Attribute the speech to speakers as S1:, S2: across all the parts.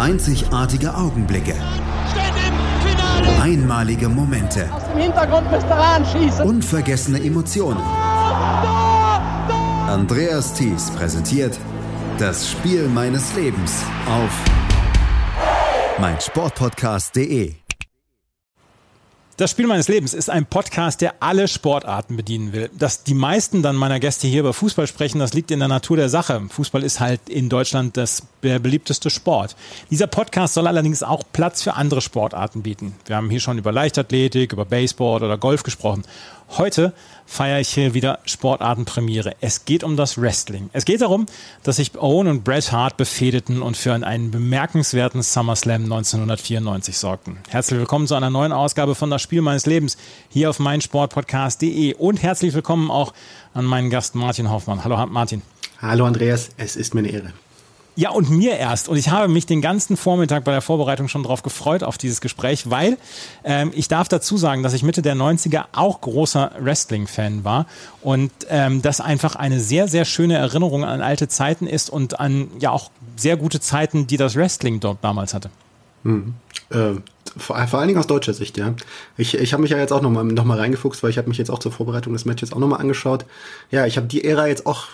S1: Einzigartige Augenblicke. Einmalige Momente.
S2: Aus dem Hintergrund müsst ihr anschießen.
S1: Unvergessene Emotionen. Andreas Thies präsentiert das Spiel meines Lebens auf meinsportpodcast.de.
S3: Das Spiel meines Lebens ist ein Podcast, der alle Sportarten bedienen will. Dass die meisten dann meiner Gäste hier über Fußball sprechen, das liegt in der Natur der Sache. Fußball ist halt in Deutschland das der beliebteste Sport. Dieser Podcast soll allerdings auch Platz für andere Sportarten bieten. Wir haben hier schon über Leichtathletik, über Baseball oder Golf gesprochen. Heute feiere ich hier wieder Sportartenpremiere. Es geht um das Wrestling. Es geht darum, dass sich Owen und Bret Hart befehdeten und für einen bemerkenswerten SummerSlam 1994 sorgten. Herzlich willkommen zu einer neuen Ausgabe von Das Spiel meines Lebens hier auf meinsportpodcast.de und herzlich willkommen auch an meinen Gast Martin Hoffmann. Hallo Martin.
S4: Hallo Andreas, es ist mir eine Ehre.
S3: Ja, und mir erst. Und ich habe mich den ganzen Vormittag bei der Vorbereitung schon darauf gefreut, auf dieses Gespräch, weil ähm, ich darf dazu sagen, dass ich Mitte der 90er auch großer Wrestling-Fan war und ähm, das einfach eine sehr, sehr schöne Erinnerung an alte Zeiten ist und an ja auch sehr gute Zeiten, die das Wrestling dort damals hatte.
S4: Mhm. Äh, vor, vor, allen Dingen aus deutscher Sicht, ja. Ich, ich habe mich ja jetzt auch nochmal noch mal reingefuchst, weil ich habe mich jetzt auch zur Vorbereitung des Matches auch nochmal angeschaut. Ja, ich habe die Ära jetzt auch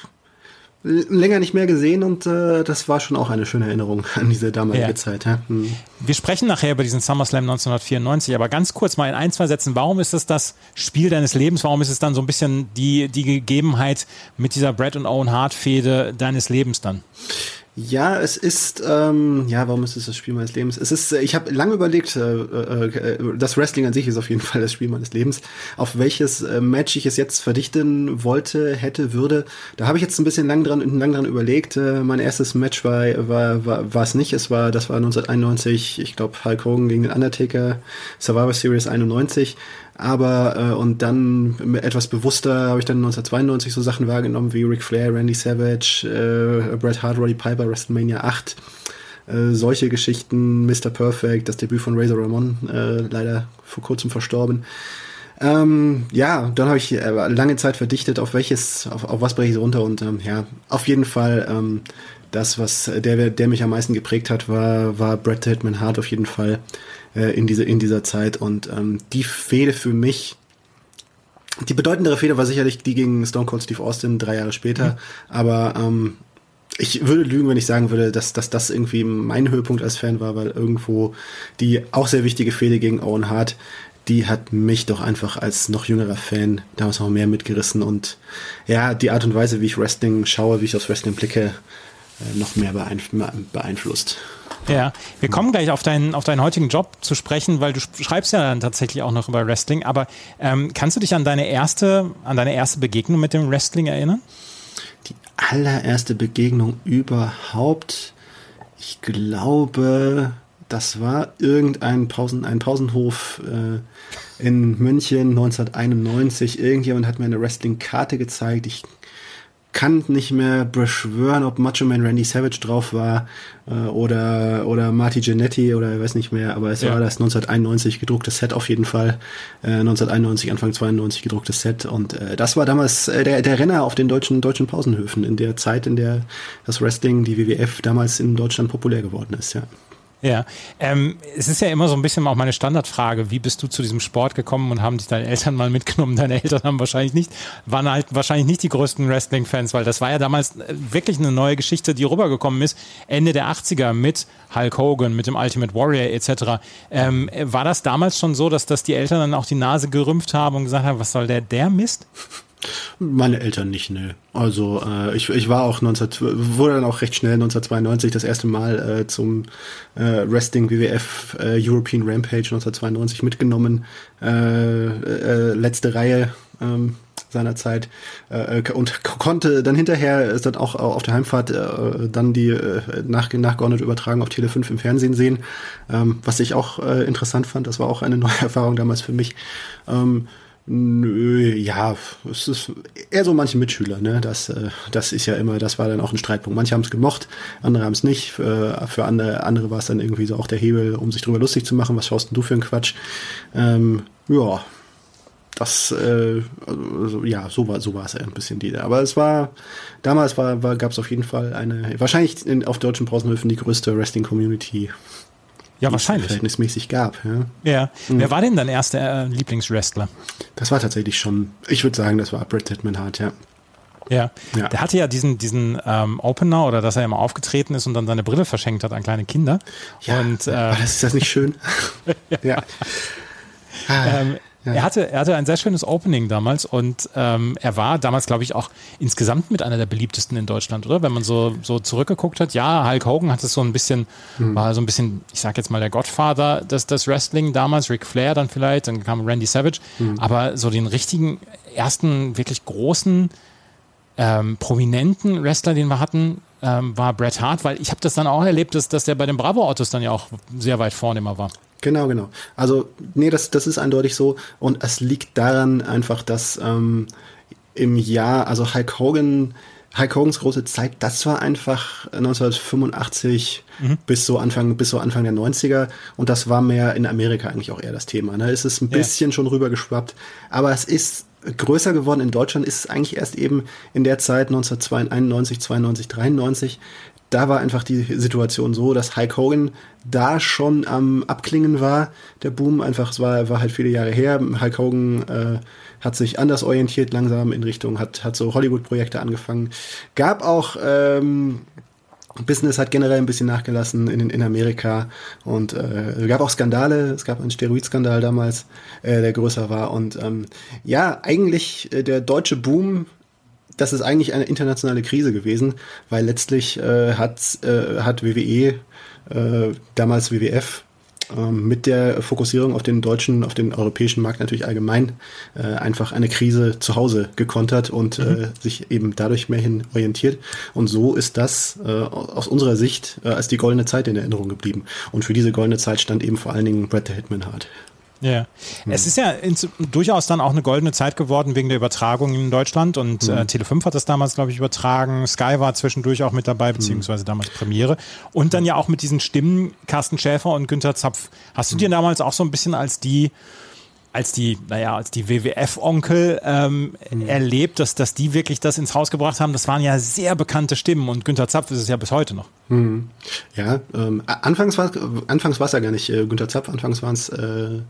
S4: länger nicht mehr gesehen und äh, das war schon auch eine schöne Erinnerung an diese damalige ja. Zeit. Ja? Hm.
S3: Wir sprechen nachher über diesen SummerSlam 1994, aber ganz kurz mal in ein, zwei Sätzen, warum ist es das Spiel deines Lebens? Warum ist es dann so ein bisschen die, die Gegebenheit mit dieser Brett und Owen Hart Fehde deines Lebens dann?
S4: Ja, es ist, ähm, ja, warum ist es das Spiel meines Lebens? Es ist, äh, ich habe lange überlegt, äh, äh, das Wrestling an sich ist auf jeden Fall das Spiel meines Lebens. Auf welches äh, Match ich es jetzt verdichten wollte, hätte, würde, da habe ich jetzt ein bisschen lang dran, lang dran überlegt. Äh, mein erstes Match war, war, war, war es nicht. Es war, das war 1991, ich glaube, Hulk Hogan gegen den Undertaker, Survivor Series 91. Aber äh, und dann etwas bewusster habe ich dann 1992 so Sachen wahrgenommen wie Ric Flair, Randy Savage, äh, Bret Hart, Roddy Piper, WrestleMania 8. Äh, solche Geschichten, Mr. Perfect, das Debüt von Razor Ramon, äh, leider vor kurzem verstorben. Ähm, ja, dann habe ich äh, lange Zeit verdichtet, auf welches, auf, auf was breche ich runter und ähm, ja, auf jeden Fall ähm, das, was der, der mich am meisten geprägt hat, war, war Bret Hitman Hart auf jeden Fall äh, in, diese, in dieser Zeit. Und ähm, die Fehde für mich, die bedeutendere Fehde war sicherlich die gegen Stone Cold Steve Austin drei Jahre später. Mhm. Aber ähm, ich würde lügen, wenn ich sagen würde, dass, dass das irgendwie mein Höhepunkt als Fan war, weil irgendwo die auch sehr wichtige Fehde gegen Owen Hart, die hat mich doch einfach als noch jüngerer Fan damals noch mehr mitgerissen und ja, die Art und Weise, wie ich Wrestling schaue, wie ich aufs Wrestling blicke, äh, noch mehr beeinflusst.
S3: Ja, wir kommen gleich auf deinen, auf deinen heutigen Job zu sprechen, weil du schreibst ja dann tatsächlich auch noch über Wrestling. Aber ähm, kannst du dich an deine erste, an deine erste Begegnung mit dem Wrestling erinnern?
S4: Die allererste Begegnung überhaupt, ich glaube, das war irgendein Pausen, ein Pausenhof äh, in München 1991. Irgendjemand hat mir eine Wrestling-Karte gezeigt. Ich kann nicht mehr beschwören, ob Macho Man Randy Savage drauf war äh, oder oder Marty Jannetty oder ich weiß nicht mehr, aber es ja. war das 1991 gedrucktes Set auf jeden Fall. Äh, 1991, Anfang 92 gedrucktes Set und äh, das war damals äh, der, der Renner auf den deutschen deutschen Pausenhöfen in der Zeit, in der das Wrestling, die WWF damals in Deutschland populär geworden ist, ja.
S3: Ja, ähm, es ist ja immer so ein bisschen auch meine Standardfrage, wie bist du zu diesem Sport gekommen und haben dich deine Eltern mal mitgenommen? Deine Eltern haben wahrscheinlich nicht, waren halt wahrscheinlich nicht die größten Wrestling-Fans, weil das war ja damals äh, wirklich eine neue Geschichte, die rübergekommen ist, Ende der 80er mit Hulk Hogan, mit dem Ultimate Warrior etc. Ähm, war das damals schon so, dass, dass die Eltern dann auch die Nase gerümpft haben und gesagt haben, was soll der, der Mist?
S4: Meine Eltern nicht, ne. Also äh, ich, ich war auch 19, wurde dann auch recht schnell 1992 das erste Mal äh, zum äh, Wrestling WWF äh, European Rampage 1992 mitgenommen. Äh, äh, letzte Reihe ähm, seinerzeit äh, und konnte dann hinterher ist dann auch auf der Heimfahrt dann die äh, nach nachgeordnet übertragen auf Tele 5 im Fernsehen sehen, ähm, was ich auch interessant fand. Das war auch eine neue Erfahrung damals für mich. Ähm, Nö, ja, es ist eher so manche Mitschüler, ne? Das, äh, das ist ja immer, das war dann auch ein Streitpunkt. Manche haben es gemocht, andere haben es nicht. Für, für andere, andere war es dann irgendwie so auch der Hebel, um sich drüber lustig zu machen. Was schaust denn du für einen Quatsch? Ähm, ja, das, äh, also, ja, so war, so war es ja ein bisschen die. Aber es war, damals war, war gab es auf jeden Fall eine, wahrscheinlich in, auf deutschen Pausenhöfen die größte Wrestling-Community.
S3: Ja, wahrscheinlich.
S4: Verhältnismäßig gab, ja.
S3: Ja. Mhm. Wer war denn dein erster äh, Lieblingswrestler?
S4: Das war tatsächlich schon, ich würde sagen, das war Bret Hitman Hart, ja.
S3: Ja. ja. Der hatte ja diesen, diesen ähm, Opener oder dass er immer aufgetreten ist und dann seine Brille verschenkt hat an kleine Kinder.
S4: Ja,
S3: und,
S4: äh, das ist das nicht schön?
S3: ja. ähm, ja. Er, hatte, er hatte ein sehr schönes Opening damals und ähm, er war damals, glaube ich, auch insgesamt mit einer der beliebtesten in Deutschland, oder? Wenn man so, so zurückgeguckt hat, ja, Hulk Hogan hat es so ein bisschen, mhm. war so ein bisschen, ich sag jetzt mal, der Gottvater des, des Wrestling damals, Ric Flair dann vielleicht, dann kam Randy Savage, mhm. aber so den richtigen, ersten, wirklich großen, ähm, prominenten Wrestler, den wir hatten, ähm, war Bret Hart, weil ich habe das dann auch erlebt, dass, dass der bei den Bravo-Autos dann ja auch sehr weit vorne immer war.
S4: Genau, genau. Also, nee, das, das ist eindeutig so. Und es liegt daran einfach, dass ähm, im Jahr, also Hulk Hogan, Hulk Hogans große Zeit, das war einfach 1985 mhm. bis so Anfang, bis so Anfang der 90er. Und das war mehr in Amerika eigentlich auch eher das Thema. Ne? Es ist ein bisschen ja. schon rübergeschwappt. Aber es ist größer geworden in Deutschland ist es eigentlich erst eben in der Zeit 1991, 92, 93, da war einfach die Situation so, dass Hulk Hogan da schon am Abklingen war, der Boom. Einfach, es war, war halt viele Jahre her. Hulk Hogan äh, hat sich anders orientiert, langsam in Richtung, hat, hat so Hollywood-Projekte angefangen. Gab auch ähm, Business hat generell ein bisschen nachgelassen in, in Amerika und äh, gab auch Skandale. Es gab einen Steroidskandal damals, äh, der größer war. Und ähm, ja, eigentlich äh, der deutsche Boom das ist eigentlich eine internationale Krise gewesen, weil letztlich äh, hat, äh, hat WWE, äh, damals WWF, ähm, mit der Fokussierung auf den deutschen, auf den europäischen Markt natürlich allgemein äh, einfach eine Krise zu Hause gekontert und mhm. äh, sich eben dadurch mehr hin orientiert. Und so ist das äh, aus unserer Sicht äh, als die goldene Zeit in Erinnerung geblieben. Und für diese goldene Zeit stand eben vor allen Dingen Brett the Hitman Hart.
S3: Ja, hm. es ist ja ins, durchaus dann auch eine goldene Zeit geworden wegen der Übertragung in Deutschland und hm. äh, Tele5 hat das damals, glaube ich, übertragen. Sky war zwischendurch auch mit dabei, beziehungsweise hm. damals Premiere. Und dann ja auch mit diesen Stimmen Carsten Schäfer und Günther Zapf. Hast du dir damals auch so ein bisschen als die als die, naja, als die WWF-Onkel ähm, mhm. erlebt, dass, dass die wirklich das ins Haus gebracht haben. Das waren ja sehr bekannte Stimmen und Günther Zapf ist es ja bis heute noch.
S4: Mhm. Ja, ähm, anfangs war anfangs war es ja gar nicht äh, Günther Zapf, anfangs waren es äh,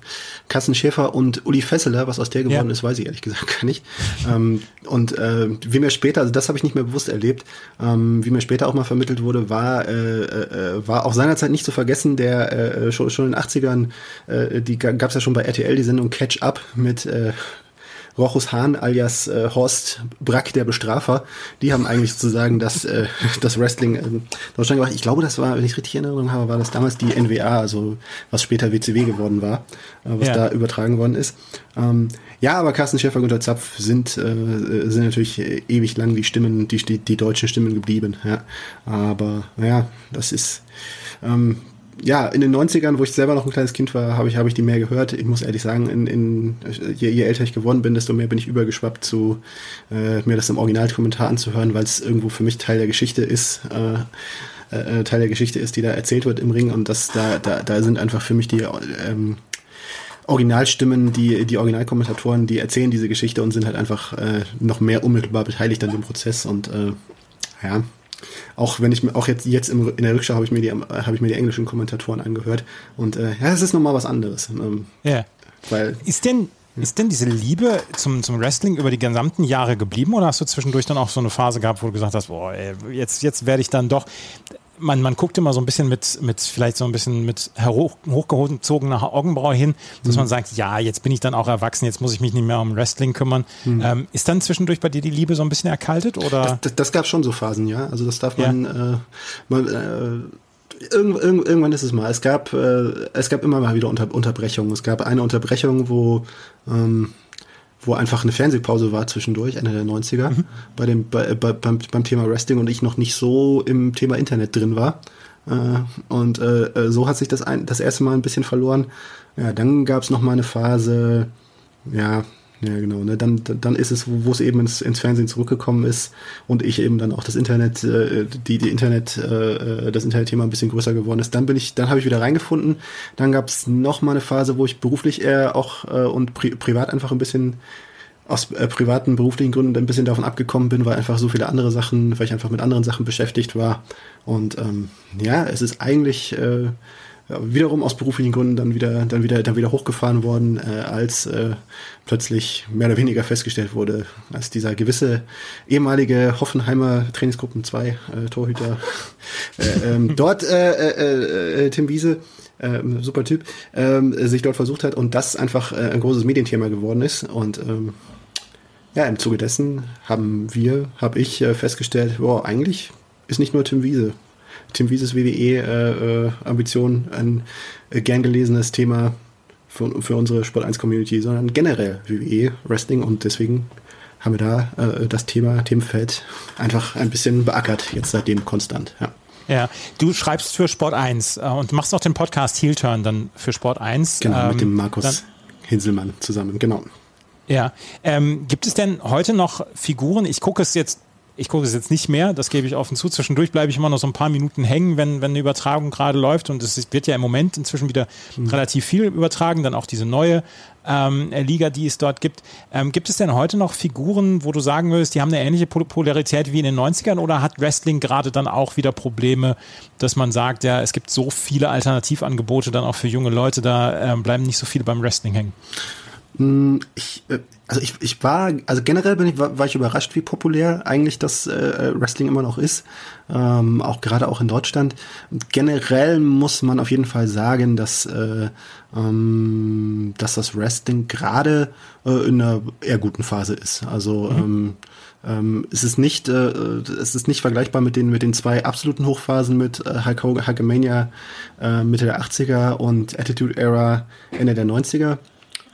S4: Kassen Schäfer und Uli Fesseler, was aus der geworden ja. ist, weiß ich ehrlich gesagt gar nicht. ähm, und äh, wie mir später, also das habe ich nicht mehr bewusst erlebt, ähm, wie mir später auch mal vermittelt wurde, war, äh, äh, war auch seinerzeit nicht zu vergessen, der äh, schon, schon in den 80ern, äh, die gab es ja schon bei RTL, die Sendung Catch-up mit äh, Rochus Hahn alias äh, Horst Brack, der Bestrafer, die haben eigentlich sozusagen das, äh, das Wrestling in Deutschland gemacht. Ich glaube, das war, wenn ich richtig in Erinnerung habe, war das damals die NWA, also was später WCW geworden war, äh, was ja. da übertragen worden ist. Ähm, ja, aber Carsten Schäfer und Günter Zapf sind, äh, sind natürlich ewig lang die Stimmen, die, die, die deutschen Stimmen geblieben. Ja. Aber ja, das ist ähm, ja, in den 90ern, wo ich selber noch ein kleines Kind war, habe ich, hab ich die mehr gehört. Ich muss ehrlich sagen, in, in, je, je älter ich geworden bin, desto mehr bin ich übergeschwappt zu äh, mir das im Originalkommentar anzuhören, weil es irgendwo für mich Teil der Geschichte ist. Äh, äh, Teil der Geschichte ist, die da erzählt wird im Ring und das da, da, da sind einfach für mich die ähm, Originalstimmen, die, die Originalkommentatoren, die erzählen diese Geschichte und sind halt einfach äh, noch mehr unmittelbar beteiligt an dem Prozess und äh, ja, auch wenn ich auch jetzt jetzt im, in der Rückschau habe ich mir die habe ich mir die englischen Kommentatoren angehört und äh, ja, es ist nochmal was anderes. Ähm,
S3: ja. Weil ist denn ist denn diese Liebe zum, zum Wrestling über die gesamten Jahre geblieben oder hast du zwischendurch dann auch so eine Phase gehabt, wo du gesagt hast, boah, ey, jetzt, jetzt werde ich dann doch man, man guckt immer so ein bisschen mit, mit vielleicht so ein bisschen mit hoch, hochgezogener Augenbraue hin, dass mhm. man sagt, ja, jetzt bin ich dann auch erwachsen, jetzt muss ich mich nicht mehr um Wrestling kümmern. Mhm. Ähm, ist dann zwischendurch bei dir die Liebe so ein bisschen erkaltet? Oder?
S4: Das, das, das gab schon so Phasen, ja. Also das darf man, ja. äh, man äh, irgend, irgend, irgendwann ist es mal. Es gab, äh, es gab immer mal wieder Unter Unterbrechungen. Es gab eine Unterbrechung, wo ähm, wo einfach eine Fernsehpause war zwischendurch, Ende der 90er, mhm. bei dem, bei, bei, beim, beim Thema Wrestling und ich noch nicht so im Thema Internet drin war. Äh, und äh, äh, so hat sich das ein, das erste Mal ein bisschen verloren. Ja, dann gab es noch mal eine Phase, ja, Ja, genau. Ne? Dann, dann ist es, wo es eben ins, ins Fernsehen zurückgekommen ist und ich eben dann auch das Internet, äh, die, die Internet, äh, das Internetthema ein bisschen größer geworden ist. Dann bin ich, dann habe ich wieder reingefunden. Dann gab es noch mal eine Phase, wo ich beruflich eher auch äh, und pri privat einfach ein bisschen aus äh, privaten, beruflichen Gründen ein bisschen davon abgekommen bin, weil einfach so viele andere Sachen, weil ich einfach mit anderen Sachen beschäftigt war. Und ähm, ja, es ist eigentlich äh, wiederum aus beruflichen Gründen dann wieder, dann wieder, dann wieder hochgefahren worden, äh, als äh, plötzlich mehr oder weniger festgestellt wurde, als dieser gewisse ehemalige Hoffenheimer Trainingsgruppen 2 äh, Torhüter äh, ähm, dort äh, äh, äh, Tim Wiese ähm, super Typ, ähm, sich dort versucht hat und das einfach äh, ein großes Medienthema geworden ist. Und ähm, ja, im Zuge dessen haben wir, habe ich äh, festgestellt, boah, eigentlich ist nicht nur Tim Wiese. Tim Wieses WWE-Ambition äh, äh, ein äh, gern gelesenes Thema für, für unsere Sport 1 Community, sondern generell WWE Wrestling und deswegen haben wir da äh, das Thema Themenfeld einfach ein bisschen beackert, jetzt seitdem konstant. Ja.
S3: Ja, du schreibst für Sport 1 äh, und machst auch den Podcast Heel Turn dann für Sport 1.
S4: Genau, ähm, mit dem Markus dann, Hinselmann zusammen, genau.
S3: Ja. Ähm, gibt es denn heute noch Figuren? Ich gucke es jetzt, ich gucke es jetzt nicht mehr, das gebe ich offen zu. Zwischendurch bleibe ich immer noch so ein paar Minuten hängen, wenn, wenn eine Übertragung gerade läuft. Und es wird ja im Moment inzwischen wieder mhm. relativ viel übertragen, dann auch diese neue ähm, Liga, die es dort gibt. Ähm, gibt es denn heute noch Figuren, wo du sagen würdest, die haben eine ähnliche Popularität wie in den 90ern oder hat Wrestling gerade dann auch wieder Probleme, dass man sagt, ja, es gibt so viele Alternativangebote dann auch für junge Leute, da ähm, bleiben nicht so viele beim Wrestling hängen?
S4: Hm, ich, äh, also ich, ich war, also generell bin ich, war, war ich überrascht, wie populär eigentlich das äh, Wrestling immer noch ist. Ähm, auch gerade auch in Deutschland. Generell muss man auf jeden Fall sagen, dass, äh, ähm, dass das Wrestling gerade äh, in einer eher guten Phase ist. Also mhm. ähm, ähm, es ist nicht, äh, es ist nicht vergleichbar mit den mit den zwei absoluten Hochphasen mit äh, Hulk Hogan, Hulkamania äh, Mitte der 80er und Attitude Era Ende der 90er.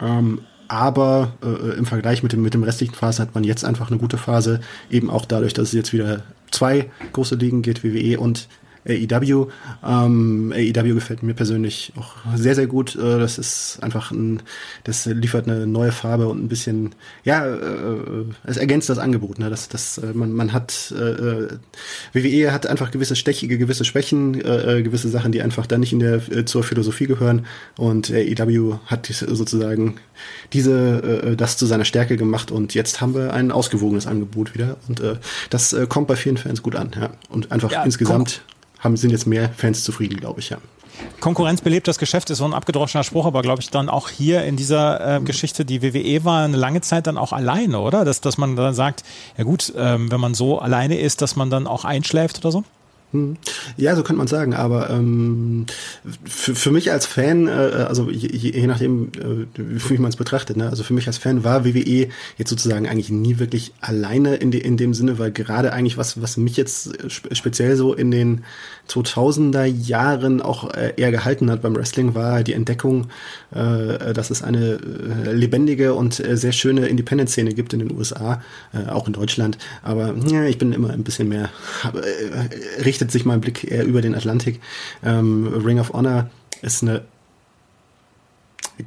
S4: Ähm, aber äh, im Vergleich mit dem, mit dem restlichen Phase hat man jetzt einfach eine gute Phase, eben auch dadurch, dass es jetzt wieder zwei große Ligen geht, WWE und AEW. Ähm, AEW gefällt mir persönlich auch sehr, sehr gut. Äh, das ist einfach ein, das liefert eine neue Farbe und ein bisschen, ja, äh, es ergänzt das Angebot. Ne? Das, das, äh, man, man hat, äh, äh WWE hat einfach gewisse stechige, gewisse Schwächen, äh, äh, gewisse Sachen, die einfach da nicht in der, äh, zur Philosophie gehören. Und AEW hat sozusagen diese, äh, das zu seiner Stärke gemacht und jetzt haben wir ein ausgewogenes Angebot wieder. Und äh, das äh, kommt bei vielen Fans gut an. Ja? Und einfach ja, insgesamt haben, sind jetzt mehr Fans zufrieden, glaube ich, ja.
S3: Konkurrenz belebt das Geschäft ist so ein abgedroschener Spruch, aber glaube ich dann auch hier in dieser äh, Geschichte, die WWE war eine lange Zeit dann auch alleine, oder? Dass, dass man dann sagt, ja gut, ähm, wenn man so alleine ist, dass man dann auch einschläft oder so?
S4: Hm. Ja, so könnte man sagen, aber ähm, für, für mich als Fan, äh, also je, je nachdem, äh, wie man es betrachtet, ne? also für mich als Fan war WWE jetzt sozusagen eigentlich nie wirklich alleine in, de, in dem Sinne, weil gerade eigentlich was, was mich jetzt speziell so in den 2000er Jahren auch äh, eher gehalten hat beim Wrestling, war die Entdeckung, äh, dass es eine äh, lebendige und äh, sehr schöne Independent-Szene gibt in den USA, äh, auch in Deutschland, aber ja, ich bin immer ein bisschen mehr, äh, richtet sich mein Blick eher über den Atlantik. Ähm, Ring of Honor ist eine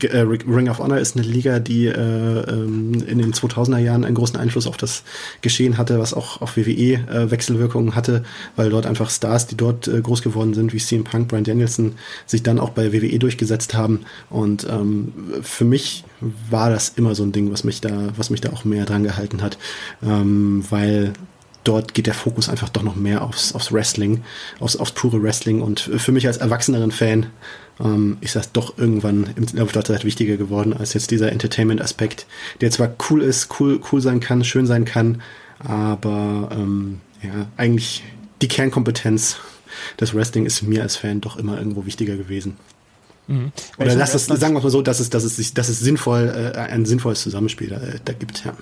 S4: äh, Ring of Honor ist eine Liga, die äh, ähm, in den 2000er Jahren einen großen Einfluss auf das Geschehen hatte, was auch auf WWE äh, Wechselwirkungen hatte, weil dort einfach Stars, die dort äh, groß geworden sind, wie CM Punk, Brian Danielson, sich dann auch bei WWE durchgesetzt haben. Und ähm, für mich war das immer so ein Ding, was mich da, was mich da auch mehr dran gehalten hat, ähm, weil dort geht der Fokus einfach doch noch mehr aufs, aufs Wrestling, aufs, aufs pure Wrestling. Und für mich als erwachseneren Fan ähm, ist das doch irgendwann im Laufe der Zeit wichtiger geworden als jetzt dieser Entertainment-Aspekt, der zwar cool ist, cool, cool sein kann, schön sein kann, aber ähm, ja, eigentlich die Kernkompetenz des Wrestling ist mir als Fan doch immer irgendwo wichtiger gewesen. Mhm. Oder lass das, sagen wir mal so, dass es, dass es, dass es sinnvoll, äh, ein sinnvolles Zusammenspiel da, da gibt, ja.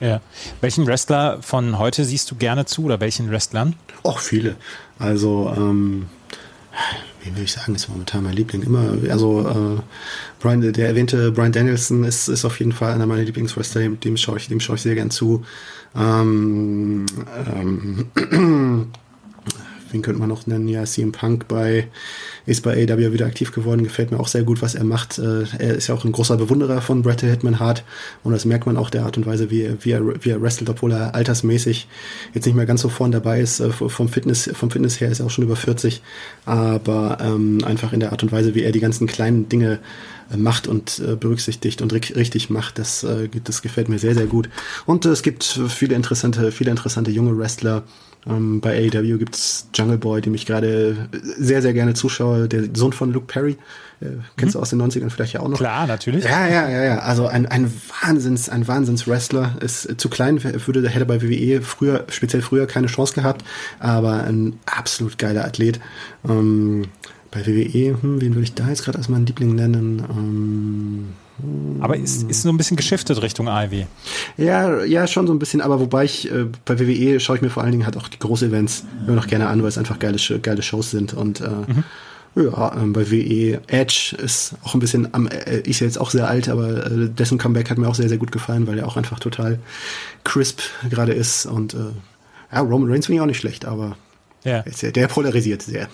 S3: Ja. Welchen Wrestler von heute siehst du gerne zu oder welchen Wrestlern?
S4: Auch viele. Also, ähm, wie will ich sagen, ist momentan mein Liebling. Immer, also äh, Brian, der erwähnte Brian Danielson ist, ist auf jeden Fall einer meiner Lieblingswrestler, dem schaue ich, dem schaue ich sehr gern zu. Ähm, ähm, wen könnte man noch nennen? Ja, CM Punk bei, ist bei AW wieder aktiv geworden, gefällt mir auch sehr gut, was er macht. Äh, er ist ja auch ein großer Bewunderer von Bret Hitman Hart und das merkt man auch der Art und Weise, wie, er, wie, er, wie er wrestelt, obwohl er altersmäßig jetzt nicht mehr ganz so vorn dabei ist. Äh, vom Fitness, vom Fitness her ist er auch schon über 40, aber ähm, einfach in der Art und Weise, wie er die ganzen kleinen Dinge äh, macht und äh, berücksichtigt und richtig macht, das, äh, das gefällt mir sehr, sehr gut. Und es gibt viele interessante, viele interessante junge Wrestler. Ähm, bei AEW gibt's Jungle Boy, dem ich gerade sehr, sehr gerne zuschaue, der Sohn von Luke Perry. Äh, kennst mhm. du aus den 90ern vielleicht ja auch noch?
S3: Klar, natürlich.
S4: Ja, ja, ja, ja. Also ein, ein Wahnsinns, ein Wahnsinns-Wrestler. Ist zu klein, würde, hätte bei WWE früher, speziell früher keine Chance gehabt, aber ein absolut geiler Athlet. Ähm, bei WWE, hm, wen würde ich da jetzt gerade als meinen Liebling nennen?
S3: Ähm, aber ist, ist so ein bisschen geschiftet Richtung AEW.
S4: Ja, ja, schon so ein bisschen, aber wobei ich äh, bei WWE schaue ich mir vor allen Dingen halt auch die Groß-Events immer noch gerne an, weil es einfach geile, geile Shows sind und äh, mhm. Ja, ähm, bei WE Edge ist auch ein bisschen am, äh, ist ja jetzt auch sehr alt, aber äh, dessen Comeback hat mir auch sehr, sehr gut gefallen, weil er auch einfach total crisp gerade ist und äh, ja, Roman Reigns finde ich auch nicht schlecht, aber ja. Der polarisiert sehr.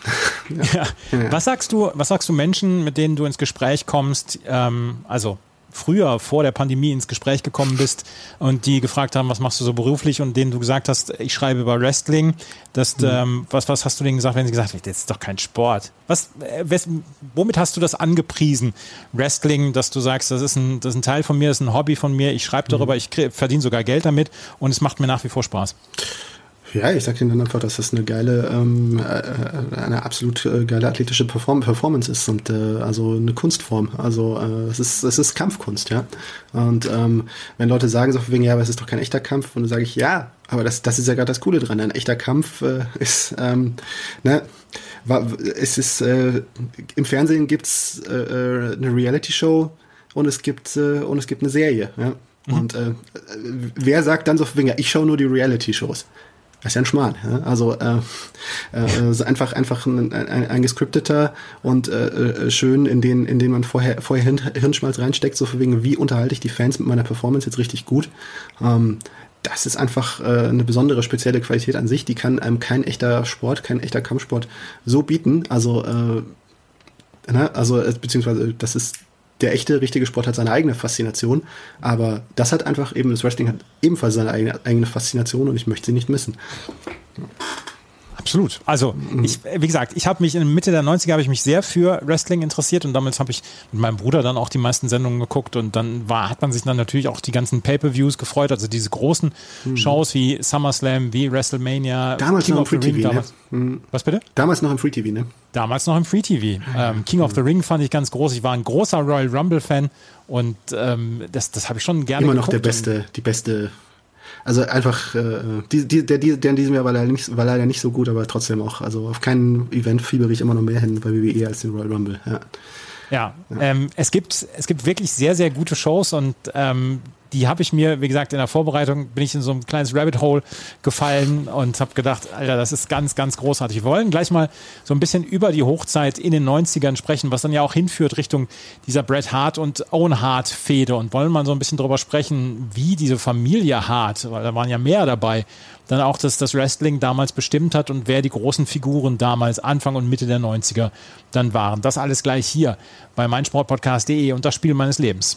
S3: ja. Ja. Was sagst du, was sagst du Menschen, mit denen du ins Gespräch kommst, ähm, also früher vor der Pandemie ins Gespräch gekommen bist und die gefragt haben, was machst du so beruflich und denen du gesagt hast, ich schreibe über Wrestling, das, mhm. ähm, was, was hast du denen gesagt, wenn sie gesagt haben, das ist doch kein Sport? Was, äh, wes, womit hast du das angepriesen? Wrestling, dass du sagst, das ist ein, das ist ein Teil von mir, das ist ein Hobby von mir, ich schreibe darüber, mhm. ich verdiene sogar Geld damit und es macht mir nach wie vor Spaß.
S4: Ja, ich sag Ihnen dann einfach, dass das eine geile, ähm, äh, eine absolut äh, geile athletische Perform Performance ist und äh, also eine Kunstform. Also äh, es ist es ist Kampfkunst, ja. Und ähm, wenn Leute sagen so wegen ja, aber es ist doch kein echter Kampf, und dann sage ich ja, aber das das ist ja gerade das Coole dran. Ein echter Kampf äh, ist ähm, ne es ist äh, im Fernsehen gibt's äh, äh, eine Reality Show und es gibt äh, und es gibt eine Serie, ja. Mhm. Und äh, wer sagt dann so wegen ja, ich schaue nur die Reality Shows? Das ist ja ein Schmarrn. Ja? Also äh, äh, einfach einfach ein, ein, ein gescripteter und äh, äh, schön, in den in den man vorher vorher Hirnschmalz reinsteckt, so für wegen wie unterhalte ich die Fans mit meiner Performance jetzt richtig gut. Ähm, das ist einfach äh, eine besondere spezielle Qualität an sich. Die kann einem kein echter Sport, kein echter Kampfsport so bieten. Also äh, ne? also äh, beziehungsweise das ist der echte, richtige Sport hat seine eigene Faszination, aber das hat einfach eben, das Wrestling hat ebenfalls seine eigene, eigene Faszination und ich möchte sie nicht missen.
S3: Absolut. Also, mhm. ich, wie gesagt, ich habe mich in Mitte der 90er habe ich mich sehr für Wrestling interessiert und damals habe ich mit meinem Bruder dann auch die meisten Sendungen geguckt und dann war, hat man sich dann natürlich auch die ganzen Pay-Per-Views gefreut, also diese großen mhm. Shows wie SummerSlam, wie WrestleMania.
S4: Damals King noch im Free TV, ne?
S3: Mhm. Was bitte?
S4: Damals noch im Free TV, ne?
S3: Damals noch im Free TV. Ähm, King of the Ring fand ich ganz groß. Ich war ein großer Royal Rumble-Fan und ähm, das, das habe ich schon gerne
S4: Immer noch der beste, die beste also einfach, äh, die, die, der, der in diesem Jahr war leider, nicht, war leider nicht so gut, aber trotzdem auch, also auf keinen Event fiebere ich immer noch mehr hin bei WWE als den Royal Rumble, ja.
S3: Ja, ja. Ähm, es, gibt, es gibt wirklich sehr, sehr gute Shows und ähm, die habe ich mir, wie gesagt, in der Vorbereitung bin ich in so ein kleines Rabbit Hole gefallen und habe gedacht, Alter, das ist ganz, ganz großartig. Wir wollen gleich mal so ein bisschen über die Hochzeit in den 90ern sprechen, was dann ja auch hinführt Richtung dieser Bret Hart und Owen Hart Fehde und wollen mal so ein bisschen darüber sprechen, wie diese Familie Hart, weil da waren ja mehr dabei, dann auch das, das Wrestling damals bestimmt hat und wer die großen Figuren damals Anfang und Mitte der 90er dann waren. Das alles gleich hier bei meinsportpodcast.de und das Spiel meines Lebens.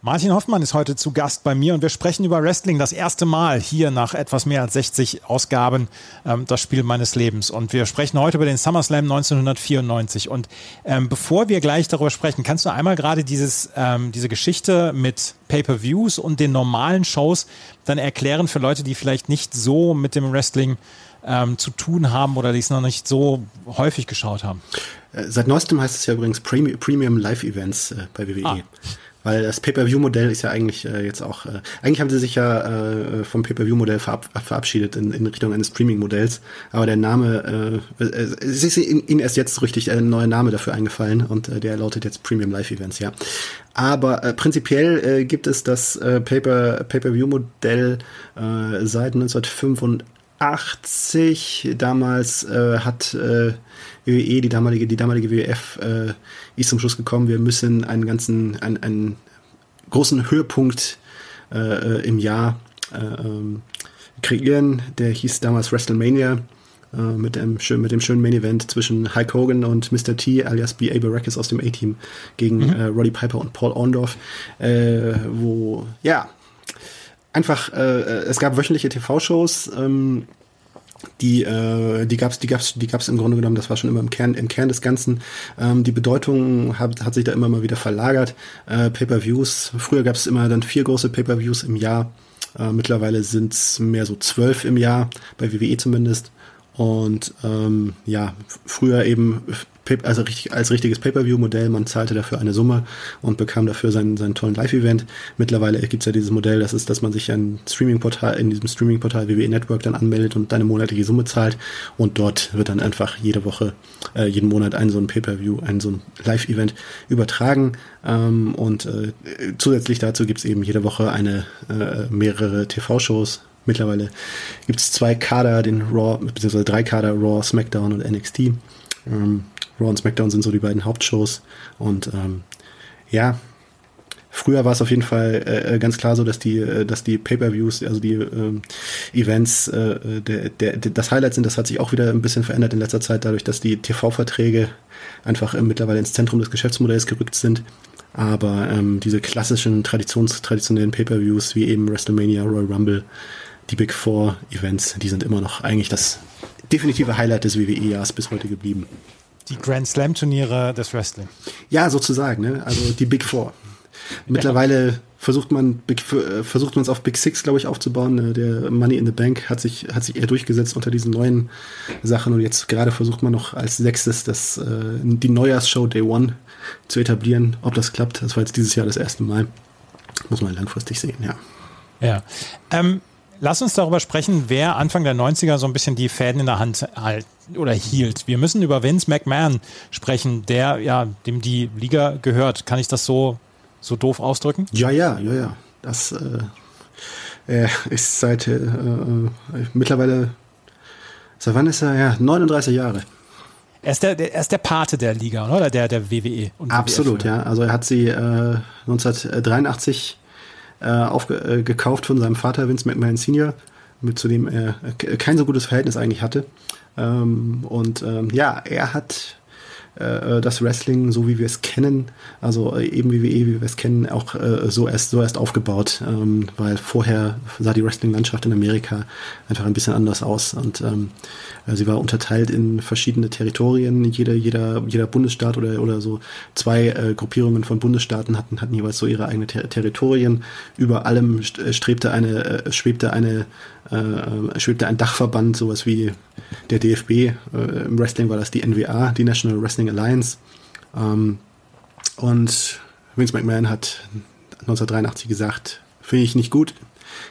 S3: Martin Hoffmann ist heute zu Gast bei mir und wir sprechen über Wrestling das erste Mal hier nach etwas mehr als 60 Ausgaben, ähm, das Spiel meines Lebens. Und wir sprechen heute über den SummerSlam 1994. Und ähm, bevor wir gleich darüber sprechen, kannst du einmal gerade dieses, ähm, diese Geschichte mit Pay-per-Views und den normalen Shows dann erklären für Leute, die vielleicht nicht so mit dem Wrestling ähm, zu tun haben oder die es noch nicht so häufig geschaut haben?
S4: Äh, seit neuestem heißt es ja übrigens Premium Live Events äh, bei WWE. Ah. Weil das Pay-Per-View-Modell ist ja eigentlich äh, jetzt auch, äh, eigentlich haben sie sich ja äh, vom Pay-Per-View-Modell verab verabschiedet in, in Richtung eines Streaming-Modells. Aber der Name, äh, äh, es ist ihnen erst jetzt richtig ein neuer Name dafür eingefallen und äh, der lautet jetzt Premium Live Events, ja. Aber prinzipiell gibt es das Pay-Per-View-Modell seit 1985. Damals hat WWE, die damalige, die damalige WWF, äh, ist zum Schluss gekommen, wir müssen einen ganzen, einen, einen großen Höhepunkt äh, im Jahr äh, ähm, kreieren. Der hieß damals WrestleMania äh, mit, dem schön, mit dem schönen Main Event zwischen Hulk Hogan und Mr. T alias B.A. Baracus aus dem A-Team gegen mhm. äh, Roddy Piper und Paul Orndorff, äh, wo, ja, einfach, es gab wöchentliche TV-Shows, ähm, die äh, die gab's die gab's die gab's im Grunde genommen das war schon immer im Kern im Kern des Ganzen. Ähm, die Bedeutung hat, hat sich da immer mal wieder verlagert. Äh, Pay-per-Views früher gab's immer dann vier große Pay-per-Views im Jahr. Äh, mittlerweile sind's mehr so zwölf im Jahr bei WWE zumindest und ähm, ja früher eben also richtig, als richtiges Pay-Per-View-Modell. Man zahlte dafür eine Summe und bekam dafür seinen, seinen tollen Live-Event. Mittlerweile gibt es ja dieses Modell, das ist, dass man sich ein Streaming-Portal, in diesem Streaming-Portal WWE Network dann anmeldet und eine monatliche Summe zahlt. Und dort wird dann einfach jede Woche, äh, jeden Monat ein so ein Pay-Per-View, ein so ein Live-Event übertragen. Ähm, und äh, zusätzlich dazu gibt es eben jede Woche eine äh, mehrere TV-Shows, Mittlerweile gibt es zwei Kader, den Raw, beziehungsweise drei Kader, Raw, SmackDown und NXT. Ähm, Raw und SmackDown sind so die beiden Hauptshows. Und ähm, ja, früher war es auf jeden Fall äh, äh, ganz klar so, dass die, äh, dass die Pay-per-Views, also die ähm, Events, äh, der, der, der, das Highlight sind. Das hat sich auch wieder ein bisschen verändert in letzter Zeit, dadurch, dass die TV-Verträge einfach äh, mittlerweile ins Zentrum des Geschäftsmodells gerückt sind. Aber ähm, diese klassischen, traditions traditionellen Pay-per-Views wie eben WrestleMania, Royal Rumble, die Big Four Events, die sind immer noch eigentlich das definitive Highlight des WWE-Jahres bis heute geblieben.
S3: Die Grand Slam Turniere des Wrestling.
S4: Ja, sozusagen, ne? Also die Big Four. Mittlerweile ja. versucht man äh, versucht man es auf Big Six, glaube ich, aufzubauen. Ne? Der Money in the Bank hat sich hat sich eher durchgesetzt unter diesen neuen Sachen und jetzt gerade versucht man noch als sechstes das äh, die Neujahrsshow Day One zu etablieren. Ob das klappt, das war jetzt dieses Jahr das erste Mal. Muss man langfristig sehen, ja.
S3: Ja. Ähm, Lass uns darüber sprechen, wer Anfang der 90er so ein bisschen die Fäden in der Hand halt oder hielt. Wir müssen über Vince McMahon sprechen, der ja dem die Liga gehört. Kann ich das so so doof ausdrücken?
S4: Ja, ja, ja, ja. Das äh, ist seit äh, äh, mittlerweile seit wann ist er? Ja, 39 Jahre.
S3: Er ist der, er ist der Pate der Liga, oder? Der, der WWE.
S4: Und Absolut, WWF, ja. Also er hat sie äh, 1983 äh, aufgekauft äh, von seinem Vater Vince McMahon Senior, mit zu dem er kein so gutes Verhältnis eigentlich hatte. Ähm, und ähm, ja, er hat äh, das Wrestling, so wie wir es kennen, also äh, eben wie wir, es kennen, auch äh, so erst so erst aufgebaut, ähm, weil vorher sah die Wrestling-Landschaft in Amerika einfach ein bisschen anders aus und ähm, äh, sie war unterteilt in verschiedene Territorien. Jeder, jeder, jeder Bundesstaat oder, oder so zwei äh, Gruppierungen von Bundesstaaten hatten, hatten jeweils so ihre eigenen Ter Territorien. Über allem äh, strebte eine, äh, schwebte eine, äh, schwebte ein Dachverband, sowas wie der DFB. Äh, Im Wrestling war das die NWA, die National Wrestling Alliance. Ähm, und Vince McMahon hat 1983 gesagt, finde ich nicht gut.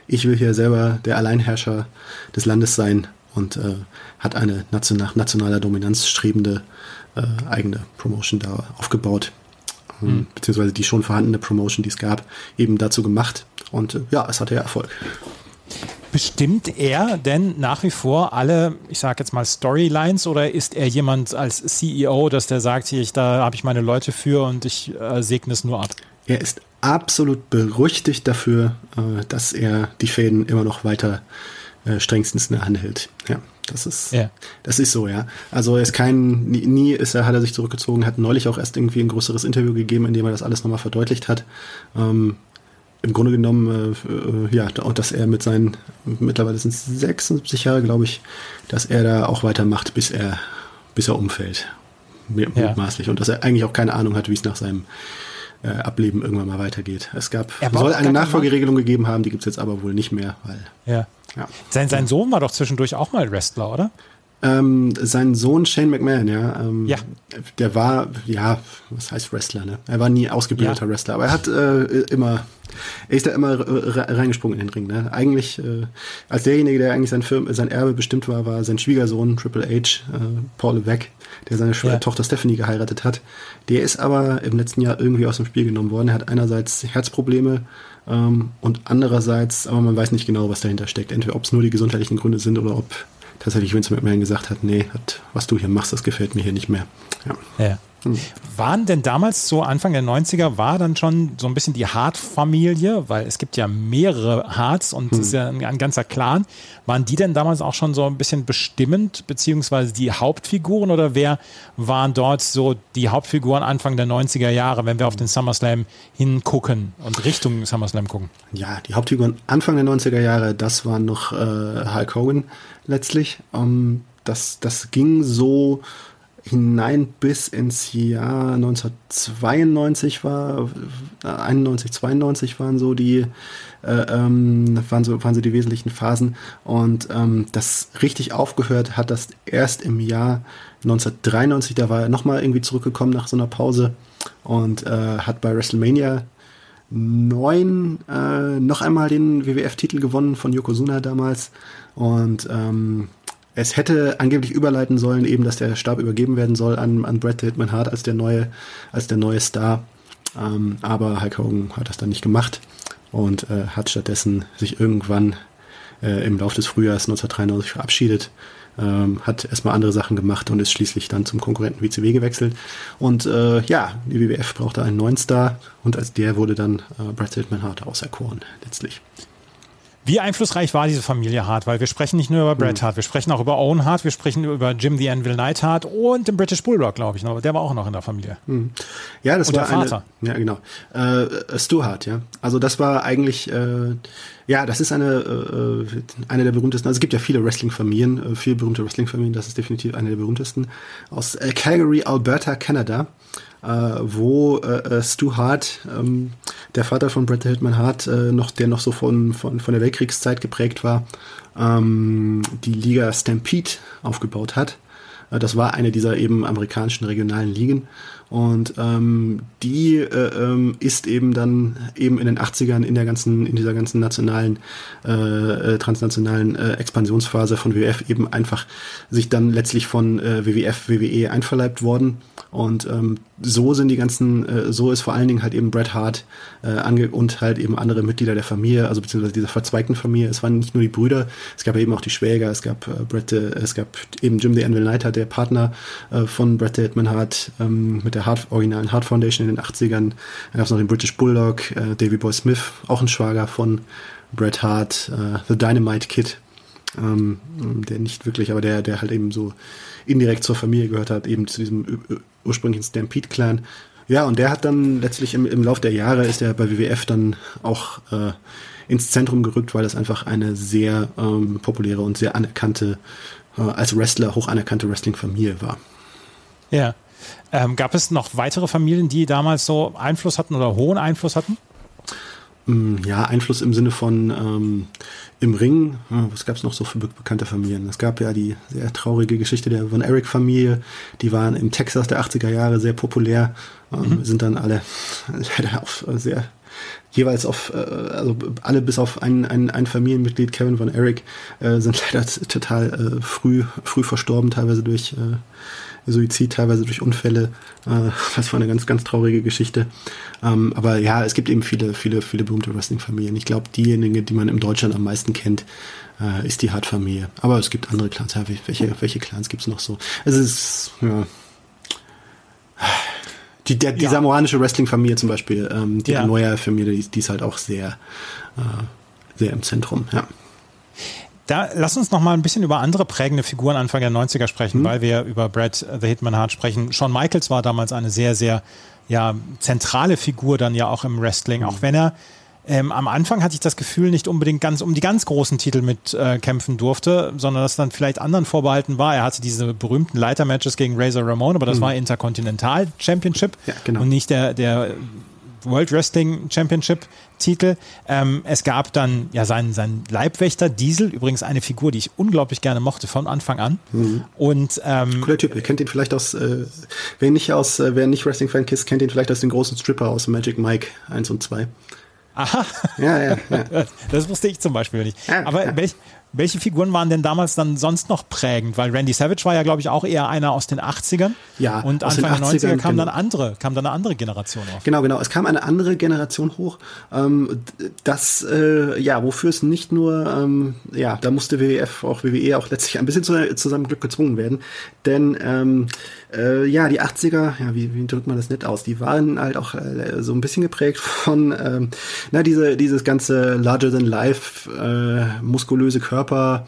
S4: Ich will hier selber der Alleinherrscher des Landes sein und äh, hat eine nach nationaler Dominanz strebende äh, eigene Promotion da aufgebaut. Ähm, mhm. Beziehungsweise die schon vorhandene Promotion, die es gab, eben dazu gemacht. Und äh, ja, es hatte ja Erfolg.
S3: Bestimmt er denn nach wie vor alle, ich sage jetzt mal Storylines oder ist er jemand als CEO, dass der sagt, hier, ich, da habe ich meine Leute für und ich äh, segne es nur ab?
S4: Er ist absolut berüchtigt dafür, äh, dass er die Fäden immer noch weiter äh, strengstens in der Hand hält. Ja, das ist, ja. das ist so, ja. Also er ist kein, nie, nie ist er, hat er sich zurückgezogen, hat neulich auch erst irgendwie ein größeres Interview gegeben, in dem er das alles nochmal verdeutlicht hat. Ähm, im Grunde genommen, äh, ja, dass er mit seinen, mittlerweile sind es 76 Jahre, glaube ich, dass er da auch weitermacht, bis er, bis er umfällt. Mutmaßlich. Ja. Und dass er eigentlich auch keine Ahnung hat, wie es nach seinem äh, Ableben irgendwann mal weitergeht. Es gab, soll eine Nachfolgeregelung gegeben haben, die gibt es jetzt aber wohl nicht mehr, weil.
S3: Ja. ja. Sein, sein Sohn war doch zwischendurch auch mal Wrestler, oder?
S4: Ähm, sein Sohn Shane McMahon, ja, ähm,
S3: ja,
S4: der war, ja, was heißt Wrestler, ne? Er war nie ausgebildeter ja. Wrestler, aber er hat äh, immer, er ist da immer reingesprungen in den Ring, ne? Eigentlich, äh, als derjenige, der eigentlich sein, Firm, sein Erbe bestimmt war, war sein Schwiegersohn Triple H, äh, Paul Levesque, der seine ja. Tochter Stephanie geheiratet hat. Der ist aber im letzten Jahr irgendwie aus dem Spiel genommen worden. Er hat einerseits Herzprobleme ähm, und andererseits, aber man weiß nicht genau, was dahinter steckt. Entweder ob es nur die gesundheitlichen Gründe sind oder ob tatsächlich Vince McMahon gesagt hat, nee, hat, was du hier machst, das gefällt mir hier nicht mehr.
S3: Ja. ja. Hm. Waren denn damals so Anfang der 90er, war dann schon so ein bisschen die Hart-Familie, weil es gibt ja mehrere Harts und es hm. ist ja ein, ein, ganzer Clan. Waren die denn damals auch schon so ein bisschen bestimmend, beziehungsweise die Hauptfiguren oder wer waren dort so die Hauptfiguren Anfang der 90er Jahre, wenn wir auf den SummerSlam hingucken und Richtung SummerSlam gucken?
S4: Ja, die Hauptfiguren Anfang der 90er Jahre, das waren noch äh, Hulk Hogan letztlich. Ähm, das, das ging so hinein bis ins Jahr 1992 war, 91, 92 waren so die, äh, ähm, waren so, waren so die wesentlichen Phasen. Und ähm, das richtig aufgehört hat das erst im Jahr 1993, da war er nochmal irgendwie zurückgekommen nach so einer Pause und äh, hat bei WrestleMania 9 äh, noch einmal den WWF-Titel gewonnen von Yokozuna damals. Und ähm, es hätte angeblich überleiten sollen, eben, dass der Stab übergeben werden soll an, an Bret Hitman Hart als der neue, als der neue Star. Ähm, aber Hulk Hogan hat das dann nicht gemacht und äh, hat stattdessen sich irgendwann äh, im Laufe des Frühjahrs 1993 verabschiedet. Ähm, hat erstmal andere Sachen gemacht und ist schließlich dann zum Konkurrenten WCW gewechselt. Und äh, ja, die WWF brauchte einen neuen Star und als der wurde dann äh, Bret Hitman Hart auserkoren, letztlich.
S3: Wie einflussreich war diese Familie Hart? Weil wir sprechen nicht nur über Bret mhm. Hart, wir sprechen auch über Owen Hart, wir sprechen über Jim the Anvil Neidhart und den British Bulldog, glaube ich noch. Der war auch noch in der Familie.
S4: Mhm. Ja, das und war der Vater. Eine, ja, genau. Äh, Stu Hart, ja. Also das war eigentlich, äh, ja, das ist eine, äh, eine der berühmtesten. Also es gibt ja viele Wrestling-Familien, äh, viele berühmte Wrestling-Familien. Das ist definitiv eine der berühmtesten aus äh, Calgary, Alberta, Canada äh, wo äh, Stu Hart, ähm, der Vater von Bret Hildman Hart, äh, noch, der noch so von, von, von der Weltkriegszeit geprägt war, ähm, die Liga Stampede aufgebaut hat. Äh, das war eine dieser eben amerikanischen regionalen Ligen. Und ähm, die äh, ähm, ist eben dann eben in den 80ern in der ganzen, in dieser ganzen nationalen, äh, äh transnationalen äh, Expansionsphase von WWF eben einfach sich dann letztlich von äh, WWF, WWE einverleibt worden. Und ähm, so sind die ganzen, äh, so ist vor allen Dingen halt eben Bret Hart äh, ange und halt eben andere Mitglieder der Familie, also beziehungsweise dieser verzweigten Familie. Es waren nicht nur die Brüder, es gab eben auch die Schwäger, es gab äh, Bret, äh, es gab eben Jim the Anvil Knight, der Partner äh, von Bret Hitman Hart ähm, mit der Hart, originalen Hart Foundation in den 80ern. Dann gab es noch den British Bulldog, äh, Davy Boy Smith, auch ein Schwager von Bret Hart, äh, The Dynamite Kid, ähm, der nicht wirklich, aber der, der halt eben so indirekt zur Familie gehört hat, eben zu diesem ursprünglichen Stampede-Clan. Ja, und der hat dann letztlich im, im Lauf der Jahre ist er bei WWF dann auch äh, ins Zentrum gerückt, weil das einfach eine sehr ähm, populäre und sehr anerkannte, äh, als Wrestler hoch anerkannte Wrestling-Familie war.
S3: Ja. Ähm, gab es noch weitere Familien, die damals so Einfluss hatten oder hohen Einfluss hatten?
S4: Mm, ja, Einfluss im Sinne von ähm, im Ring. Was gab es noch so für bekannte Familien? Es gab ja die sehr traurige Geschichte der Von Eric-Familie. Die waren im Texas der 80er Jahre sehr populär. Ähm, mhm. Sind dann alle leider auf sehr jeweils auf, äh, also alle bis auf ein, ein, ein Familienmitglied, Kevin von Eric, äh, sind leider total äh, früh, früh verstorben, teilweise durch äh, Suizid, teilweise durch Unfälle. Äh, das war eine ganz, ganz traurige Geschichte. Ähm, aber ja, es gibt eben viele, viele, viele berühmte Wrestling-Familien. Ich glaube, diejenige, die man in Deutschland am meisten kennt, äh, ist die Hart-Familie. Aber es gibt andere Clans. Ja, welche, welche Clans gibt es noch so? Es ist, ja. Die, der, die ja. samoanische Wrestling-Familie zum Beispiel, ähm, die ja. Anoya-Familie, die, die, ist halt auch sehr, äh, sehr im Zentrum, ja.
S3: Da lass uns noch mal ein bisschen über andere prägende Figuren Anfang der 90er sprechen, mhm. weil wir über Brad the Hitman Hart sprechen. Shawn Michaels war damals eine sehr, sehr ja, zentrale Figur dann ja auch im Wrestling, mhm. auch wenn er ähm, am Anfang hatte ich das Gefühl, nicht unbedingt ganz um die ganz großen Titel mit äh, kämpfen durfte, sondern dass dann vielleicht anderen vorbehalten war. Er hatte diese berühmten Leitermatches gegen Razor Ramon, aber das mhm. war Intercontinental Championship
S4: ja, genau.
S3: und nicht der, der World Wrestling Championship Titel. Ähm, es gab dann ja seinen, seinen Leibwächter Diesel, übrigens eine Figur, die ich unglaublich gerne mochte von Anfang an. Mhm. Und ähm,
S4: cooler Typ. Ihr kennt ihn vielleicht aus, äh, wer nicht aus, äh, wer nicht Wrestling Fan ist, kennt ihn vielleicht aus den großen Stripper aus Magic Mike 1 und 2.
S3: Aha.
S4: Ja, ja, ja.
S3: Das wusste ich zum Beispiel nicht. Ja, Aber ja. welch, welche Figuren waren denn damals dann sonst noch prägend? Weil Randy Savage war ja, glaube ich, auch eher einer aus den 80ern.
S4: Ja,
S3: und Anfang der 90er kam dann andere, kam dann eine andere Generation auf.
S4: Genau, genau. Es kam eine andere Generation hoch. Ähm, das, äh, ja, wofür es nicht nur, ähm, ja, da musste WWF, auch WWE auch letztlich ein bisschen zu, zu seinem Glück gezwungen werden. Denn, ähm, äh, ja, die 80er, ja, wie, wie drückt man das nett aus? Die waren halt auch äh, so ein bisschen geprägt von, ähm, na, diese, dieses ganze larger than life, äh, muskulöse Körper Körper,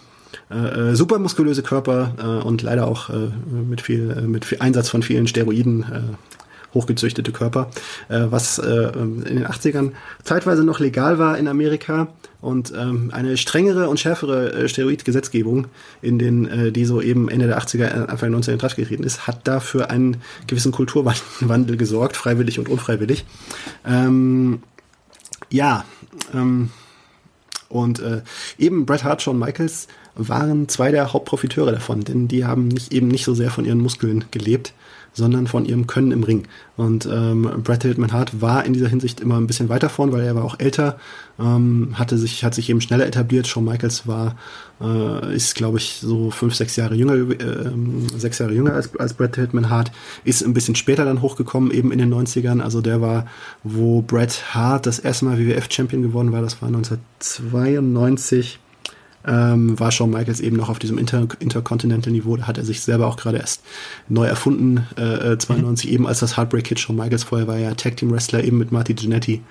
S4: äh, äh, super muskulöse Körper äh, und leider auch äh, mit viel äh, mit viel Einsatz von vielen Steroiden äh, hochgezüchtete Körper, was in den 80ern zeitweise noch legal war in Amerika und ähm, eine strengere und schärfere Steroidgesetzgebung, in den, die so eben Ende der 80er, Anfang 90er in Kraft getreten ist, hat dafür einen gewissen Kulturwandel gesorgt, freiwillig und unfreiwillig. Ähm, ja, ähm, und äh, eben Bret Hart, Shawn Michaels waren zwei der Hauptprofiteure davon, denn die haben nicht, eben nicht so sehr von ihren Muskeln gelebt, sondern von ihrem Können im Ring. Und ähm, Bret Hillman Hart war in dieser Hinsicht immer ein bisschen weiter vorn, weil er war auch älter, ähm, hatte sich, hat sich eben schneller etabliert. Shawn Michaels war, äh, ist glaube ich so fünf, sechs Jahre jünger, äh, sechs Jahre jünger als, als Bret Hillman Hart, ist ein bisschen später dann hochgekommen, eben in den 90ern. Also der war, wo Bret Hart das erste Mal WWF-Champion geworden war, das war 1992 ähm, war Shawn Michaels eben noch auf diesem Inter Intercontinental-Niveau. Da hat er sich selber auch gerade erst neu erfunden, äh, 92 mhm. eben als das Heartbreak Kid Shawn Michaels. Vorher war er Tag Team Wrestler eben mit Marty Jannetty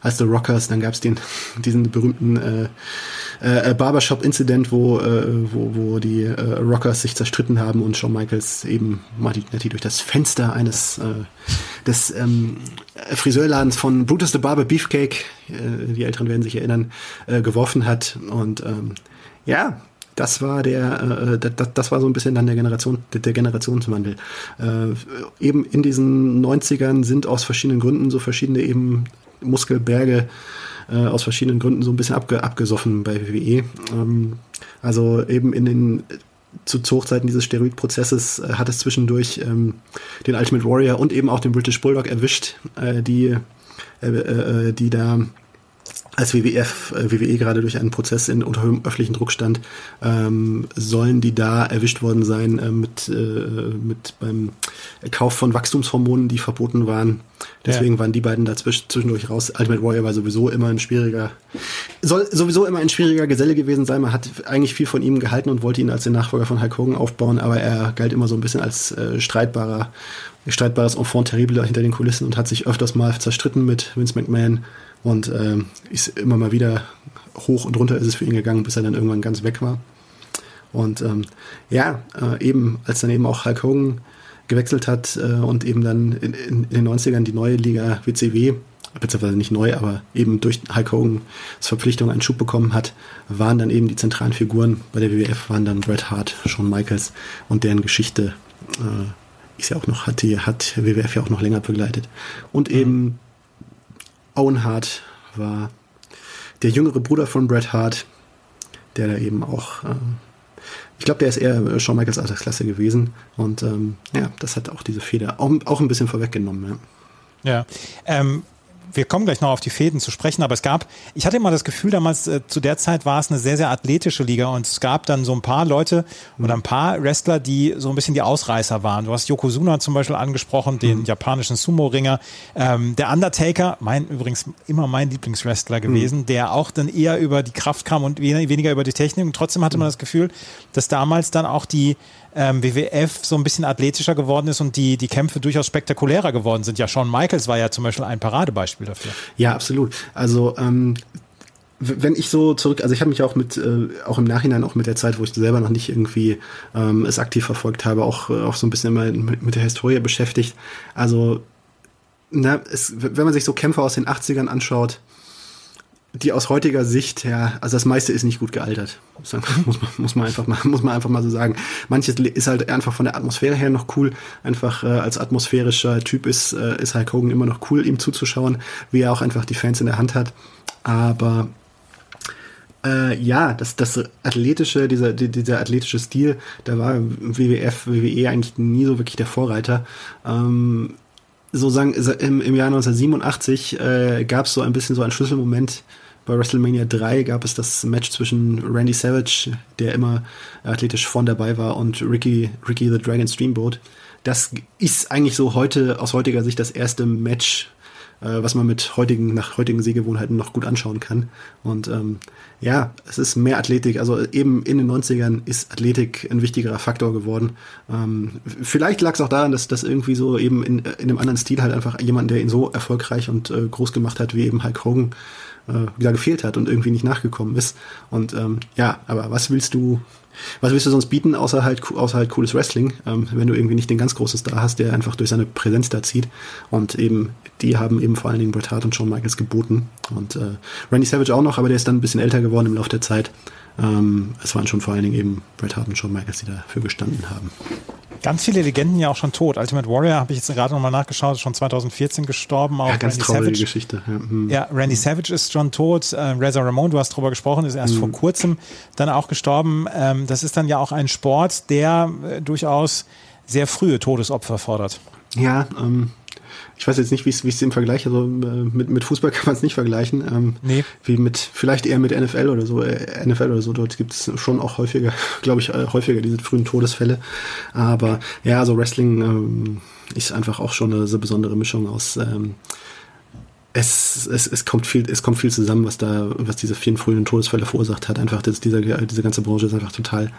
S4: als The Rockers. Dann gab es den diesen berühmten äh, äh, Barbershop-Incident, wo, äh, wo, wo die äh, Rockers sich zerstritten haben und Shawn Michaels eben Marty Jannetty durch das Fenster eines äh, des ähm, Friseurladens von Brutus the Barber Beefcake, äh, die Älteren werden sich erinnern, äh, geworfen hat und ähm, ja, das war der, äh, das, das war so ein bisschen dann der Generation, der Generationswandel. Äh, eben in diesen 90ern sind aus verschiedenen Gründen so verschiedene eben Muskelberge äh, aus verschiedenen Gründen so ein bisschen abge, abgesoffen bei WWE. Ähm, also eben in den zu, zu Hochzeiten dieses Steroidprozesses äh, hat es zwischendurch ähm, den Ultimate Warrior und eben auch den British Bulldog erwischt, äh, die, äh, äh, die da als WWF, äh, WWE gerade durch einen Prozess in unter öffentlichen Druck stand, ähm, sollen die da erwischt worden sein äh, mit, äh, mit beim Kauf von Wachstumshormonen, die verboten waren. Deswegen ja. waren die beiden da zwischendurch raus. Ultimate Warrior war sowieso immer ein schwieriger, soll sowieso immer ein schwieriger Geselle gewesen sein. Man hat eigentlich viel von ihm gehalten und wollte ihn als den Nachfolger von Hulk Hogan aufbauen, aber er galt immer so ein bisschen als äh, streitbarer, streitbares Enfant terrible hinter den Kulissen und hat sich öfters mal zerstritten mit Vince McMahon und äh, ist immer mal wieder hoch und runter ist es für ihn gegangen, bis er dann irgendwann ganz weg war. Und ähm, ja, äh, eben, als dann eben auch Hulk Hogan gewechselt hat äh, und eben dann in, in, in, den 90ern die neue Liga WCW, beziehungsweise nicht neu, aber eben durch Hulk Hogan's Verpflichtung einen Schub bekommen hat, waren dann eben die zentralen Figuren bei der WWF, waren dann Bret Hart, Shawn Michaels und deren Geschichte äh, ist ja auch noch, hat die, hat WWF ja auch noch länger begleitet. Und eben Owen Hart war der jüngere Bruder von Bret Hart, der da eben auch, äh, ich glaube, der ist eher Shawn Michaels Altersklasse gewesen. Und ähm, ja, das hat auch diese Feder auch, auch ein bisschen vorweggenommen.
S3: Ja, ja. Ähm, wir kommen gleich noch auf die Fäden zu sprechen, aber es gab, ich hatte immer das Gefühl, damals äh, zu der Zeit war es eine sehr, sehr athletische Liga und es gab dann so ein paar Leute oder ein paar Wrestler, die so ein bisschen die Ausreißer waren. Du hast Yokozuna zum Beispiel angesprochen, den mhm. japanischen Sumo-Ringer. Ähm, der Undertaker, mein übrigens immer mein Lieblingswrestler gewesen, mhm. der auch dann eher über die Kraft kam und weniger über die Technik. Und trotzdem hatte man das Gefühl, dass damals dann auch die ähm, WWF so ein bisschen athletischer geworden ist und die, die Kämpfe durchaus spektakulärer geworden sind. Ja, Shawn Michaels war ja zum Beispiel ein Paradebeispiel dafür.
S4: Ja, absolut. Also ähm, wenn ich so zurück, also ich habe mich auch mit, äh, auch im Nachhinein auch mit der Zeit, wo ich selber noch nicht irgendwie ähm, es aktiv verfolgt habe, auch, äh, auch so ein bisschen immer mit, mit der Historie beschäftigt. Also, na, es, wenn man sich so Kämpfe aus den 80ern anschaut, die aus heutiger Sicht, ja, also das meiste ist nicht gut gealtert. Muss man, muss man einfach mal, muss man einfach mal so sagen. Manches ist halt einfach von der Atmosphäre her noch cool. Einfach äh, als atmosphärischer Typ ist, äh, ist Hulk Hogan immer noch cool, ihm zuzuschauen, wie er auch einfach die Fans in der Hand hat. Aber äh, ja, das, das athletische, dieser, dieser athletische Stil, da war WWF, WWE eigentlich nie so wirklich der Vorreiter. Ähm, so sagen, im, im Jahr 1987 äh, gab es so ein bisschen so einen Schlüsselmoment. Bei WrestleMania 3 gab es das Match zwischen Randy Savage, der immer athletisch vorn dabei war, und Ricky, Ricky the Dragon Streamboat. Das ist eigentlich so heute, aus heutiger Sicht, das erste Match, äh, was man mit heutigen, nach heutigen Sehgewohnheiten noch gut anschauen kann. Und ähm, ja, es ist mehr Athletik. Also eben in den 90ern ist Athletik ein wichtigerer Faktor geworden. Ähm, vielleicht lag es auch daran, dass das irgendwie so eben in, in einem anderen Stil halt einfach jemand, der ihn so erfolgreich und äh, groß gemacht hat, wie eben Hulk Hogan, äh, wieder gefehlt hat und irgendwie nicht nachgekommen ist. Und ähm, ja, aber was willst du was willst du sonst bieten, außer halt, außer halt cooles Wrestling, ähm, wenn du irgendwie nicht den ganz großen Star hast, der einfach durch seine Präsenz da zieht. Und eben, die haben eben vor allen Dingen Bret Hart und Shawn Michaels geboten. Und äh, Randy Savage auch noch, aber der ist dann ein bisschen älter geworden im Laufe der Zeit. Ähm, es waren schon vor allen Dingen eben Bret Hart und Shawn Michaels, die dafür gestanden haben.
S3: Ganz viele Legenden ja auch schon tot. Ultimate Warrior habe ich jetzt gerade nochmal nachgeschaut, ist schon 2014 gestorben. Auch
S4: ja, ganz
S3: Randy
S4: traurige
S3: Savage.
S4: Geschichte. Ja, hm.
S3: ja, Randy Savage ist schon tot. Äh, Reza Ramon, du hast drüber gesprochen, ist erst
S4: Mhm.
S3: vor kurzem dann auch gestorben. Ähm, das ist dann ja auch ein Sport, der äh, durchaus sehr frühe Todesopfer fordert.
S4: Ja, ähm, ich weiß jetzt nicht, wie es wie es im Vergleich, also äh, mit, mit Fußball kann man es nicht vergleichen. Ähm,
S3: Nee.
S4: Wie mit, vielleicht eher mit NFL oder so, äh, NFL oder so, dort gibt es schon auch häufiger, glaube ich, äh, häufiger diese frühen Todesfälle. Aber ja, also Wrestling ähm, ist einfach auch schon eine so besondere Mischung aus ähm, es, es, es kommt viel, es kommt viel zusammen, was da, was diese vielen frühen Todesfälle verursacht hat. Einfach, das, diese, diese ganze Branche ist einfach total,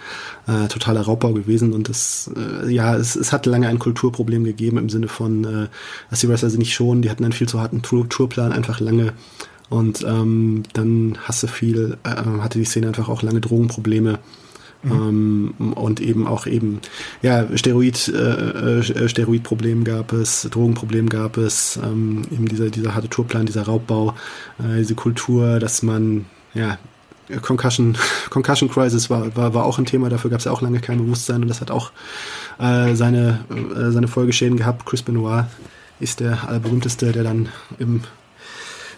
S4: äh, totaler Raubbau gewesen und das, äh, ja, es, es hat lange ein Kulturproblem gegeben im Sinne von, äh, dass die Wrestler sie nicht schonen, die hatten einen viel zu harten Tour Tourplan, einfach lange und ähm, dann hast du viel, äh, hatte die Szene einfach auch lange Drogenprobleme. Ähm, und eben auch eben, ja, Steroid, äh, äh, Steroidproblem gab es, Drogenproblem gab es, ähm, eben dieser, dieser harte Tourplan, dieser Raubbau, äh, diese Kultur, dass man, ja, Concussion, Concussion Crisis war, war, war auch ein Thema, dafür gab es ja auch lange kein Bewusstsein und das hat auch äh, seine, äh, seine Folgeschäden gehabt. Chris Benoit ist der allerberühmteste, der dann im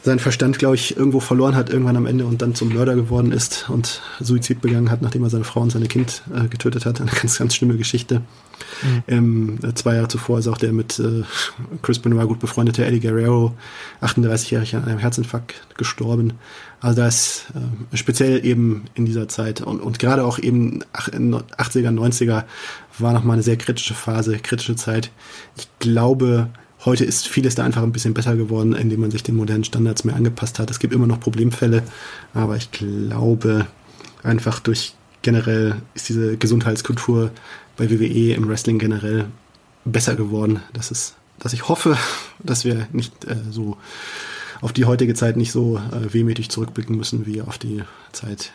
S4: seinen Verstand, glaube ich, irgendwo verloren hat, irgendwann am Ende und dann zum Mörder geworden ist und Suizid begangen hat, nachdem er seine Frau und seine Kind äh, getötet hat. Eine ganz, ganz schlimme Geschichte. Ähm, äh, zwei Jahre zuvor ist auch der mit äh, Chris Benoit gut befreundete Eddie Guerrero, 38-jährig an einem Herzinfarkt gestorben. Also das äh, speziell eben in dieser Zeit und, und gerade auch eben in 80er, 90er war nochmal eine sehr kritische Phase, kritische Zeit. Ich glaube, Heute ist vieles da einfach ein bisschen besser geworden, indem man sich den modernen Standards mehr angepasst hat. Es gibt immer noch Problemfälle, aber ich glaube, einfach durch generell ist diese Gesundheitskultur bei WWE im Wrestling generell besser geworden. Das ist, dass ich hoffe, dass wir nicht äh, so auf die heutige Zeit nicht so äh, wehmütig zurückblicken müssen wie auf die Zeit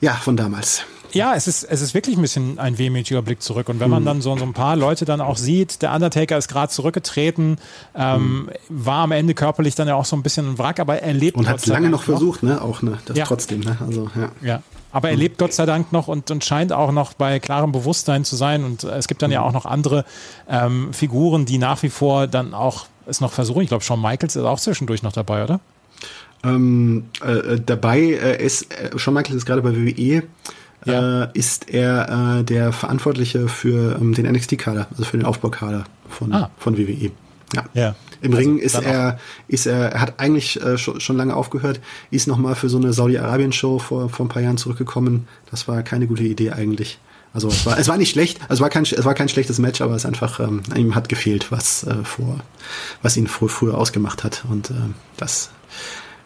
S4: ja von damals.
S3: Ja, es ist, es ist wirklich ein bisschen ein wehmütiger Blick zurück. Und wenn man dann so, so ein paar Leute dann auch sieht, der Undertaker ist gerade zurückgetreten, ähm, war am Ende körperlich dann ja auch so ein bisschen ein Wrack, aber er lebt
S4: Und hat es lange noch versucht, ne? Auch ne, das
S3: Ja.
S4: trotzdem, ne? Also ja.
S3: Ja. Aber er lebt Gott sei Dank noch und, und scheint auch noch bei klarem Bewusstsein zu sein. Und äh, es gibt dann ja auch noch andere ähm, Figuren, die nach wie vor dann auch es noch versuchen. Ich glaube, Shawn Michaels ist auch zwischendurch noch dabei, oder?
S4: Ähm, äh, dabei äh, ist, äh, Shawn Michaels ist gerade bei WWE,
S3: Ja.
S4: äh, ist er äh, der Verantwortliche für ähm, den NXT-Kader, also für den Aufbaukader von,
S3: Ah.
S4: von WWE. Ja.
S3: Ja.
S4: Im
S3: Also
S4: Ring ist
S3: dann
S4: er, ist er, er hat eigentlich äh, schon, schon lange aufgehört, ist nochmal für so eine Saudi-Arabien-Show vor, vor ein paar Jahren zurückgekommen. Das war keine gute Idee eigentlich. Also es war, es war nicht schlecht, also es war kein, es war kein schlechtes Match, aber es einfach, ähm, ihm hat gefehlt, was äh, vor, was ihn frü früher ausgemacht hat. Und ähm, das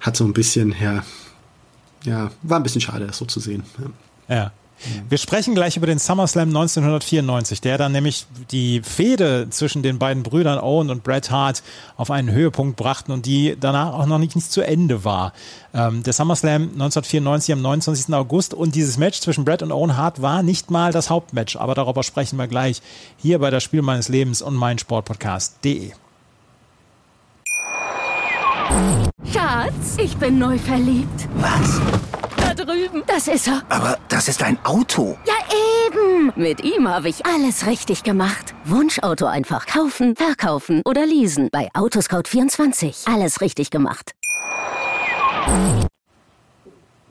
S4: hat so ein bisschen, ja, ja, war ein bisschen schade, das so zu sehen. Ja.
S3: Ja. Wir sprechen gleich über den SummerSlam 1994, der dann nämlich die Fehde zwischen den beiden Brüdern Owen und Bret Hart auf einen Höhepunkt brachten und die danach auch noch nicht, nicht zu Ende war. Ähm, der SummerSlam 1994 am 29. August und dieses Match zwischen Bret und Owen Hart war nicht mal das Hauptmatch, aber darüber sprechen wir gleich hier bei das Spiel meines Lebens und mein Sportpodcast.de.
S5: Schatz, ich bin neu verliebt.
S6: Was?
S5: Drüben. Das ist er.
S6: Aber das ist ein Auto.
S5: Ja, eben. Mit ihm habe ich alles richtig gemacht. Wunschauto einfach kaufen, verkaufen oder leasen. Bei Autoscout24. Alles richtig gemacht.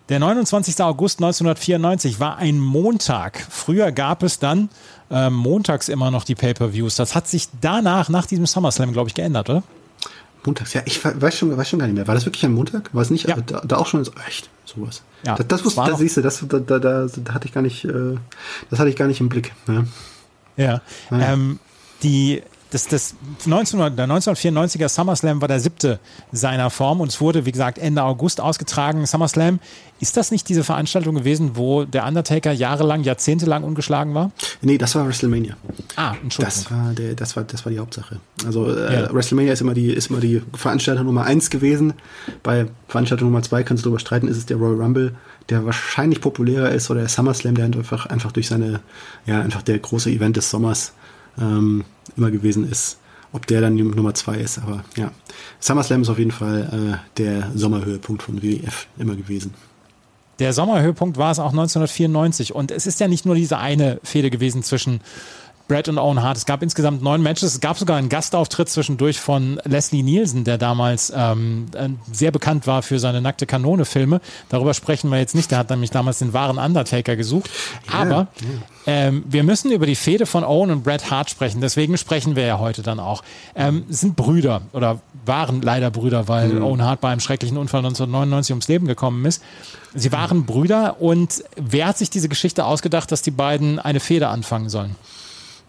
S3: Der 29. August 1994 war ein Montag. Früher gab es dann äh, montags immer noch die Pay-per-Views. Das hat sich danach, nach diesem SummerSlam, glaube ich, geändert, oder?
S4: Montags, ja, ich weiß schon, weiß schon gar nicht mehr. War das wirklich ein Montag? War es nicht?
S3: Ja.
S4: Da, da auch schon echt sowas.
S3: Ja,
S4: das, das, wusste,
S3: noch-
S4: siehst du, das, da, da, da, da hatte ich gar nicht, äh, das hatte ich gar nicht im Blick. Ja.
S3: Ja.
S4: Ja.
S3: Ähm, die, das, das 1900, der 1994er SummerSlam war der siebte seiner Form und es wurde, wie gesagt, Ende August ausgetragen. SummerSlam, ist das nicht diese Veranstaltung gewesen, wo der Undertaker jahrelang, jahrzehntelang ungeschlagen war?
S4: Nee, das war WrestleMania.
S3: Ah, Entschuldigung.
S4: Das war, der, das, war, das war die Hauptsache. Also äh,
S3: Ja.
S4: WrestleMania ist immer, die, ist immer die Veranstalter Nummer eins gewesen. Bei Veranstalter Nummer zwei kannst du darüber streiten, ist es der Royal Rumble, der wahrscheinlich populärer ist, oder der SummerSlam, der einfach, einfach durch seine, ja, einfach der große Event des Sommers ähm, immer gewesen ist. Ob der dann Nummer zwei ist, aber ja. SummerSlam ist auf jeden Fall äh, der Sommerhöhepunkt von WWF immer gewesen.
S3: Der Sommerhöhepunkt war es auch 1994 und es ist ja nicht nur diese eine Fehde gewesen zwischen Brett und Owen Hart. Es gab insgesamt neun Matches. Es gab sogar einen Gastauftritt zwischendurch von Leslie Nielsen, der damals ähm, äh, sehr bekannt war für seine nackte Kanone-Filme. Darüber sprechen wir jetzt nicht. Der hat nämlich damals den wahren Undertaker gesucht. Aber ähm, wir müssen über die Fehde von Owen und Bret Hart sprechen. Deswegen sprechen wir ja heute dann auch. Ähm, es sind Brüder oder waren leider Brüder, weil Owen Hart bei einem schrecklichen Unfall 1999 ums Leben gekommen ist. Sie waren Brüder und wer hat sich diese Geschichte ausgedacht, dass die beiden eine Fehde anfangen sollen?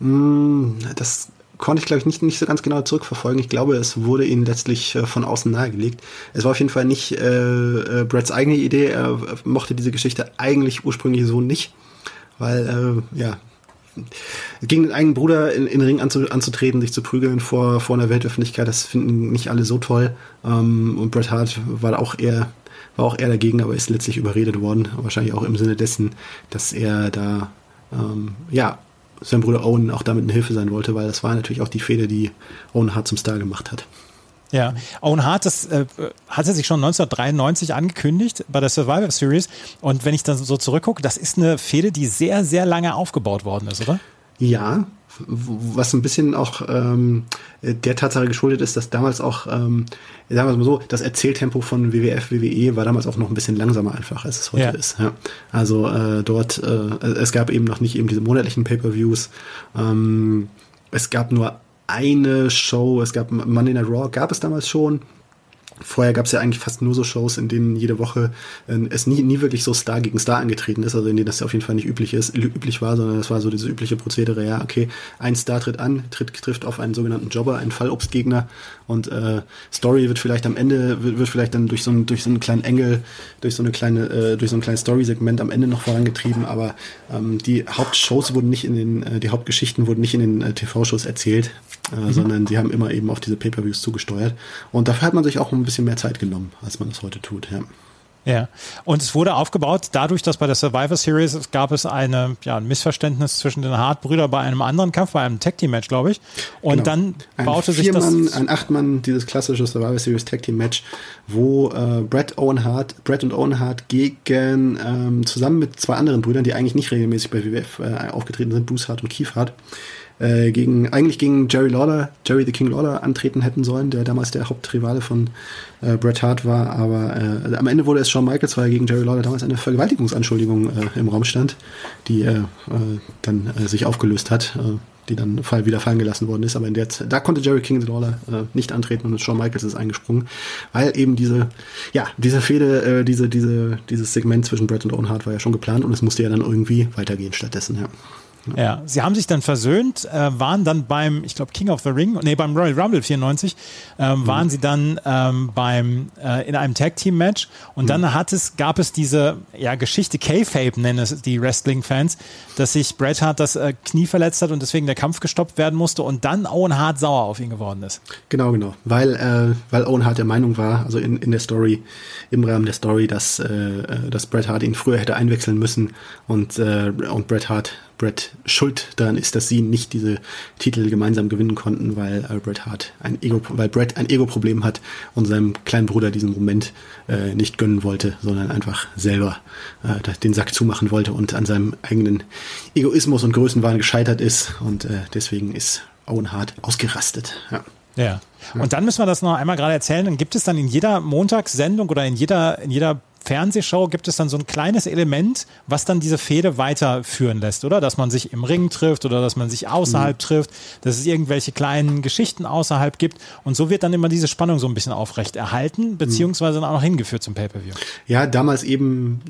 S4: Das konnte ich, glaube ich, nicht, nicht so ganz genau zurückverfolgen. Ich glaube, es wurde ihnen letztlich äh, von außen nahegelegt. Es war auf jeden Fall nicht äh, äh, Bretts eigene Idee. Er äh, mochte diese Geschichte eigentlich ursprünglich so nicht, weil, ja, gegen den eigenen Bruder in, in Ring anzu, anzutreten, sich zu prügeln vor, vor einer Weltöffentlichkeit, das finden nicht alle so toll. Ähm, und Bret Hart war auch eher war auch eher dagegen, aber ist letztlich überredet worden, wahrscheinlich auch im Sinne dessen, dass er da ähm, ja sein Bruder Owen auch damit eine Hilfe sein wollte, weil das war natürlich auch die Fehde, die Owen Hart zum Star gemacht hat.
S3: Ja, Owen Hart, das äh, hatte sich schon 1993 angekündigt bei der Survivor Series. Und wenn ich dann so zurückgucke, das ist eine Fehde, die sehr, sehr lange aufgebaut worden ist, oder?
S4: Ja, was ein bisschen auch ähm, der Tatsache geschuldet ist, dass damals auch, ähm, sagen wir es mal so, das Erzähltempo von WWF, WWE war damals auch noch ein bisschen langsamer einfach, als es heute
S3: Ja.
S4: ist. Ja. Also äh, dort, äh, es gab eben noch nicht eben diese monatlichen Pay-per-Views. Ähm, es gab nur eine Show, es gab Monday Night Raw, gab es damals schon. Vorher gab es ja eigentlich fast nur so Shows, in denen jede Woche äh, es nie, nie wirklich so Star gegen Star angetreten ist, also in denen das auf jeden Fall nicht üblich ist, üblich war, sondern es war so dieses übliche Prozedere, ja, okay, ein Star tritt an, tritt, trifft auf einen sogenannten Jobber, einen Fallobstgegner und äh, Story wird vielleicht am Ende, wird, wird vielleicht dann durch so, einen, durch so einen kleinen Engel, durch so eine kleine, äh, durch so ein kleines Story-Segment am Ende noch vorangetrieben, aber ähm, die Hauptshows wurden nicht in den, äh, die Hauptgeschichten wurden nicht in den äh, TV-Shows erzählt, äh, sondern sie haben immer eben auf diese Pay-Per-Views zugesteuert und dafür hat man sich auch ein bisschen mehr Zeit genommen, als man das heute tut, ja.
S3: Ja, und es wurde aufgebaut dadurch, dass bei der Survivor Series es gab es eine, ja, ein Missverständnis zwischen den Hart-Brüdern bei einem anderen Kampf, bei einem Tag-Team-Match, glaube ich. Und
S4: Genau.
S3: dann
S4: ein
S3: baute sich das...
S4: Ein Achtmann, dieses klassische Survivor Series Tag Team Match, wo äh, Brett Owen Hart, Brett und Owen Hart gegen ähm, zusammen mit zwei anderen Brüdern, die eigentlich nicht regelmäßig bei WWF äh, aufgetreten sind, Bruce Hart und Keith Hart, äh, gegen eigentlich gegen Jerry Lawler, Jerry the King Lawler antreten hätten sollen, der damals der Hauptrivale von äh, Bret Hart war, aber äh, am Ende wurde es Shawn Michaels, weil gegen Jerry Lawler damals eine Vergewaltigungsanschuldigung äh, im Raum stand, die äh, äh, dann äh, sich aufgelöst hat, äh, die dann fall, wieder fallen gelassen worden ist, aber in der Zeit, da konnte Jerry King Lawler äh, nicht antreten und Shawn Michaels ist eingesprungen, weil eben diese, ja, diese Fehde, äh, diese, diese, dieses Segment zwischen Bret und Owen Hart war ja schon geplant und es musste ja dann irgendwie weitergehen stattdessen, ja.
S3: Ja, sie haben sich dann versöhnt, äh, waren dann beim, ich glaube, King of the Ring, nee, beim Royal Rumble 94, ähm, waren sie dann ähm, beim äh, in einem Tag Team Match und dann hat es gab es diese ja Geschichte K-Fape nennen es die Wrestling Fans, dass sich Bret Hart das äh, Knie verletzt hat und deswegen der Kampf gestoppt werden musste und dann Owen Hart sauer auf ihn geworden ist.
S4: Genau, genau. Weil, äh, weil Owen Hart der Meinung war, also in, in der Story, im Rahmen der Story, dass, äh, dass Bret Hart ihn früher hätte einwechseln müssen und, äh, und Bret Hart Bret schuld daran ist, dass sie nicht diese Titel gemeinsam gewinnen konnten, weil äh, Bret Hart ein Ego, weil Bret ein Ego-Problem hat und seinem kleinen Bruder diesen Moment äh, nicht gönnen wollte, sondern einfach selber äh, den Sack zumachen wollte und an seinem eigenen Egoismus und Größenwahn gescheitert ist und äh, deswegen ist Owen Hart ausgerastet. Ja.
S3: Ja. Und dann müssen wir das noch einmal gerade erzählen. Dann gibt es dann in jeder Montagssendung oder in jeder, in jeder Fernsehshow gibt es dann so ein kleines Element, was dann diese Fehde weiterführen lässt, oder? Dass man sich im Ring trifft oder dass man sich außerhalb mhm. trifft, dass es irgendwelche kleinen Geschichten außerhalb gibt. Und so wird dann immer diese Spannung so ein bisschen aufrecht erhalten, beziehungsweise dann auch noch hingeführt zum Pay-Per-View.
S4: Ja, damals eben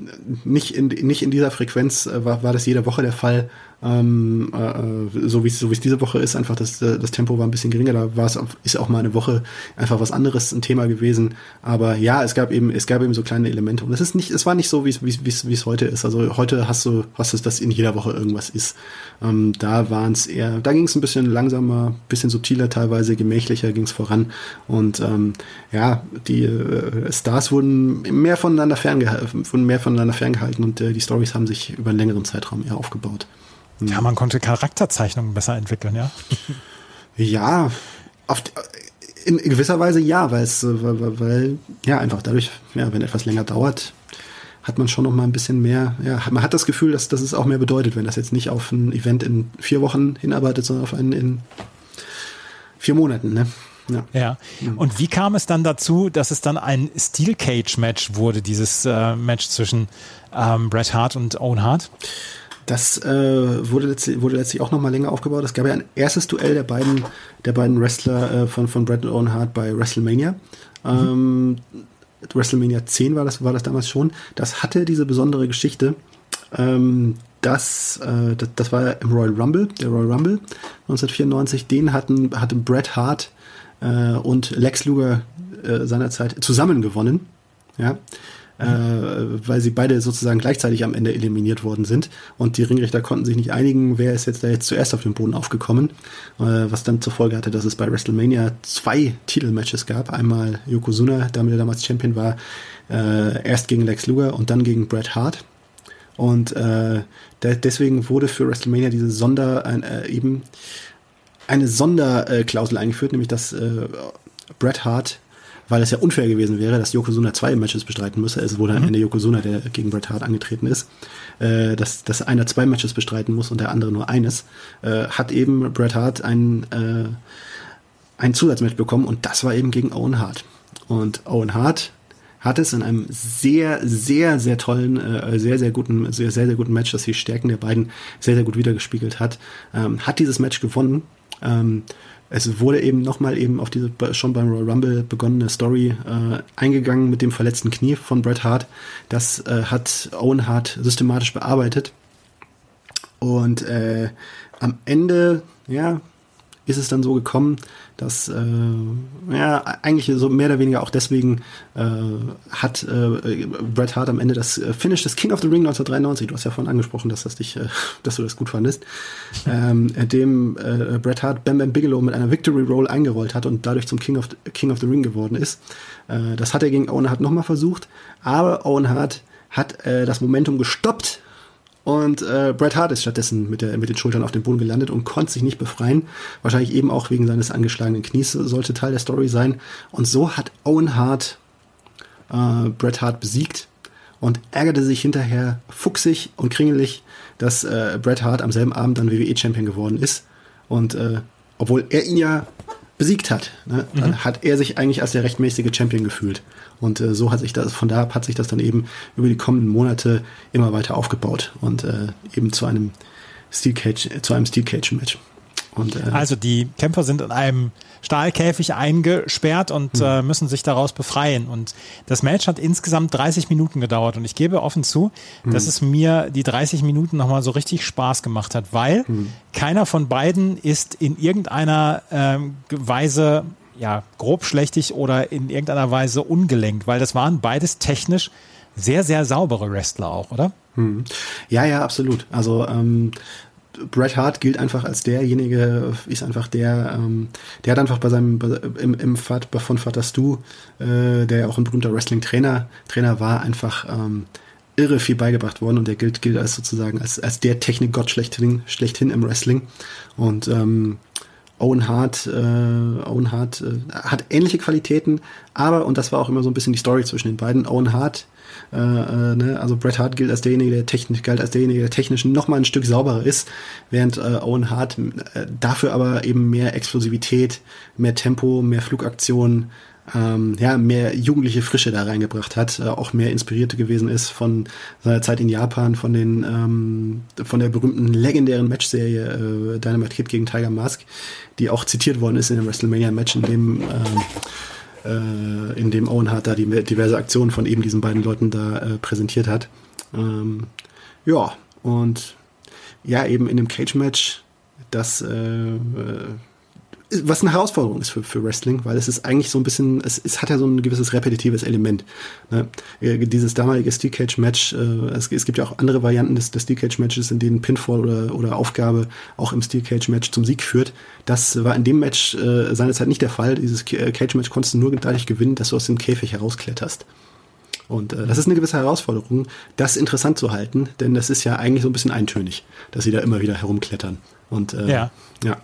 S4: nicht in, nicht in dieser Frequenz äh, war, war das jede Woche der Fall. Ähm, äh, so wie es so es diese Woche ist, einfach das, das Tempo war ein bisschen geringer. Da war es ist auch mal eine Woche einfach was anderes ein Thema gewesen. Aber ja, es gab eben es gab eben so kleine Elemente und es ist nicht es war nicht so wie es heute ist. Also heute hast du hast du dass in jeder Woche irgendwas ist. Ähm, da waren es eher da ging es ein bisschen langsamer, bisschen subtiler teilweise, gemächlicher ging es voran und ähm, ja die äh, Stars wurden mehr voneinander ferngehalten, wurden mehr voneinander ferngehalten und äh, die Stories haben sich über einen längeren Zeitraum eher aufgebaut.
S3: Ja, man konnte Charakterzeichnungen besser entwickeln, ja.
S4: Ja, auf, in gewisser Weise ja, weil es, weil, weil, ja, einfach dadurch, ja, wenn etwas länger dauert, hat man schon noch mal ein bisschen mehr, ja, man hat das Gefühl, dass, dass es auch mehr bedeutet, wenn das jetzt nicht auf ein Event in vier Wochen hinarbeitet, sondern auf einen in vier Monaten, ne?
S3: Ja. ja. Und wie kam es dann dazu, dass es dann ein Steel Cage Match wurde, dieses äh, Match zwischen ähm, Bret Hart und Owen Hart?
S4: Das äh, wurde, letztlich, wurde letztlich auch noch mal länger aufgebaut. Es gab ja ein erstes Duell der beiden, der beiden Wrestler äh, von, von Brett und Owen Hart bei WrestleMania. Mhm. Ähm, WrestleMania 10 war das, war das damals schon. Das hatte diese besondere Geschichte. Ähm, das, äh, das, das, war im Royal Rumble, der Royal Rumble 1994. Den hatten, hatte Bret Hart äh, und Lex Luger äh, seinerzeit zusammen gewonnen. Ja äh, weil sie beide sozusagen gleichzeitig am Ende eliminiert worden sind. Und die Ringrichter konnten sich nicht einigen, wer ist jetzt da jetzt zuerst auf den Boden aufgekommen. Äh, was dann zur Folge hatte, dass es bei WrestleMania zwei Titelmatches gab. Einmal Yokozuna, damit er damals Champion war, äh, erst gegen Lex Luger und dann gegen Bret Hart. Und äh, deswegen wurde für WrestleMania diese Sonder äh, eben eine Sonderklausel eingeführt, nämlich dass äh, Bret Hart weil es ja unfair gewesen wäre, dass Yokozuna zwei Matches bestreiten müsse. Es wurde mhm. am Ende Yokozuna, der gegen Bret Hart angetreten ist, äh, dass, dass einer zwei Matches bestreiten muss und der andere nur eines, äh, hat eben Bret Hart ein, äh, ein Zusatzmatch bekommen und das war eben gegen Owen Hart. Und Owen Hart hat es in einem sehr, sehr, sehr tollen, äh, sehr, sehr guten, sehr, sehr, sehr guten Match, das die Stärken der beiden sehr, sehr gut wiedergespiegelt hat, ähm, hat dieses Match gewonnen. Ähm, es wurde eben nochmal eben auf diese schon beim Royal Rumble begonnene Story äh, eingegangen mit dem verletzten Knie von Bret Hart. Das äh, hat Owen Hart systematisch bearbeitet. Und äh, am Ende, ja, ist es dann so gekommen, dass äh, ja eigentlich so mehr oder weniger auch deswegen äh, hat äh, Bret Hart am Ende das äh, Finish des King of the Ring 1993, du hast ja vorhin angesprochen, dass das dich, äh, dass du das gut fandest, ähm, dem äh, Bret Hart Bam Bam Bigelow mit einer Victory Roll eingerollt hat und dadurch zum King of the, King of the Ring geworden ist. Äh, das hat er gegen Owen Hart nochmal versucht, aber Owen Hart hat äh, das Momentum gestoppt und äh, Bret Hart ist stattdessen mit, der, mit den Schultern auf dem Boden gelandet und konnte sich nicht befreien. Wahrscheinlich eben auch wegen seines angeschlagenen Knies sollte Teil der Story sein. Und so hat Owen Hart äh, Bret Hart besiegt und ärgerte sich hinterher fuchsig und kringelig, dass äh, Bret Hart am selben Abend dann WWE-Champion geworden ist. Und äh, obwohl er ihn ja besiegt hat, ne, mhm. hat er sich eigentlich als der rechtmäßige Champion gefühlt. Und äh, so hat sich das, von da hat sich das dann eben über die kommenden Monate immer weiter aufgebaut und äh, eben zu einem Steel Cage, zu einem Steel Cage Match.
S3: Und, äh, also die Kämpfer sind in einem Stahlkäfig eingesperrt und mhm. äh, müssen sich daraus befreien. Und das Match hat insgesamt 30 Minuten gedauert. Und ich gebe offen zu, mhm. dass es mir die 30 Minuten nochmal so richtig Spaß gemacht hat, weil mhm. keiner von beiden ist in irgendeiner ähm, Weise ja, grobschlächtig oder in irgendeiner Weise ungelenkt, weil das waren beides technisch sehr, sehr saubere Wrestler auch, oder?
S4: Hm. Ja, ja, absolut. Also ähm, Bret Hart gilt einfach als derjenige, ist einfach der, ähm, der hat einfach bei seinem, im, im Vater, von Vater Stu, äh, der ja auch ein berühmter Wrestling-Trainer Trainer war, einfach ähm, irre viel beigebracht worden und der gilt, gilt als sozusagen als, als der Technikgott schlechthin, schlechthin im Wrestling. Und ähm, Owen Hart, äh, Owen Hart äh, hat ähnliche Qualitäten, aber, und das war auch immer so ein bisschen die Story zwischen den beiden, Owen Hart, äh, äh, ne, also Bret Hart gilt als derjenige, der technisch, galt als derjenige, der technisch noch mal ein Stück sauberer ist, während äh, Owen Hart äh, dafür aber eben mehr Explosivität, mehr Tempo, mehr Flugaktion, ähm, ja, mehr jugendliche Frische da reingebracht hat, äh, auch mehr inspirierte gewesen ist von seiner Zeit in Japan, von den ähm, von der berühmten legendären Matchserie äh, Dynamite Kid gegen Tiger Mask, die auch zitiert worden ist in dem WrestleMania Match, in dem ähm, äh, in dem Owen Hart da die diverse Aktionen von eben diesen beiden Leuten da äh, präsentiert hat. Ähm, ja, und ja, eben in dem Cage-Match, das äh, äh was eine Herausforderung ist für, für Wrestling, weil es ist eigentlich so ein bisschen, es, es hat ja so ein gewisses repetitives Element. Ne? Äh, dieses damalige Steel Cage Match, äh, es, es, gibt ja auch andere Varianten des, des Steel Cage Matches, in denen Pinfall oder, oder Aufgabe auch im Steel Cage Match zum Sieg führt. Das war in dem Match äh, seinerzeit nicht der Fall. Dieses äh, Cage Match konntest du nur dadurch gewinnen, dass du aus dem Käfig herauskletterst. Und äh, das ist eine gewisse Herausforderung, das interessant zu halten, denn das ist ja eigentlich so ein bisschen eintönig, dass sie da immer wieder herumklettern. Und äh,
S3: ja.
S4: ja.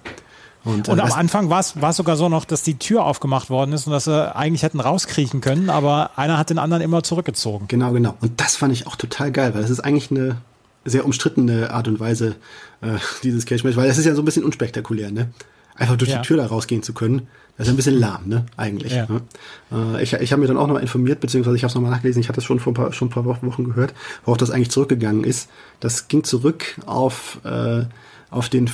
S3: Und, und äh, am Anfang war es sogar so noch, dass die Tür aufgemacht worden ist und dass sie eigentlich hätten rauskriechen können, aber einer hat den anderen immer zurückgezogen.
S4: Genau, genau. Und das fand ich auch total geil, weil es ist eigentlich eine sehr umstrittene Art und Weise, äh, dieses Cage-Match, weil es ist ja so ein bisschen unspektakulär, ne? Einfach durch ja. die Tür da rausgehen zu können, das ist ein bisschen lahm, ne? Eigentlich. Ja. Ne? Äh, ich ich habe mir dann auch noch informiert, beziehungsweise ich habe es nochmal nachgelesen, ich hatte es schon vor ein paar, schon ein paar Wochen gehört, worauf das eigentlich zurückgegangen ist. Das ging zurück auf äh, auf den,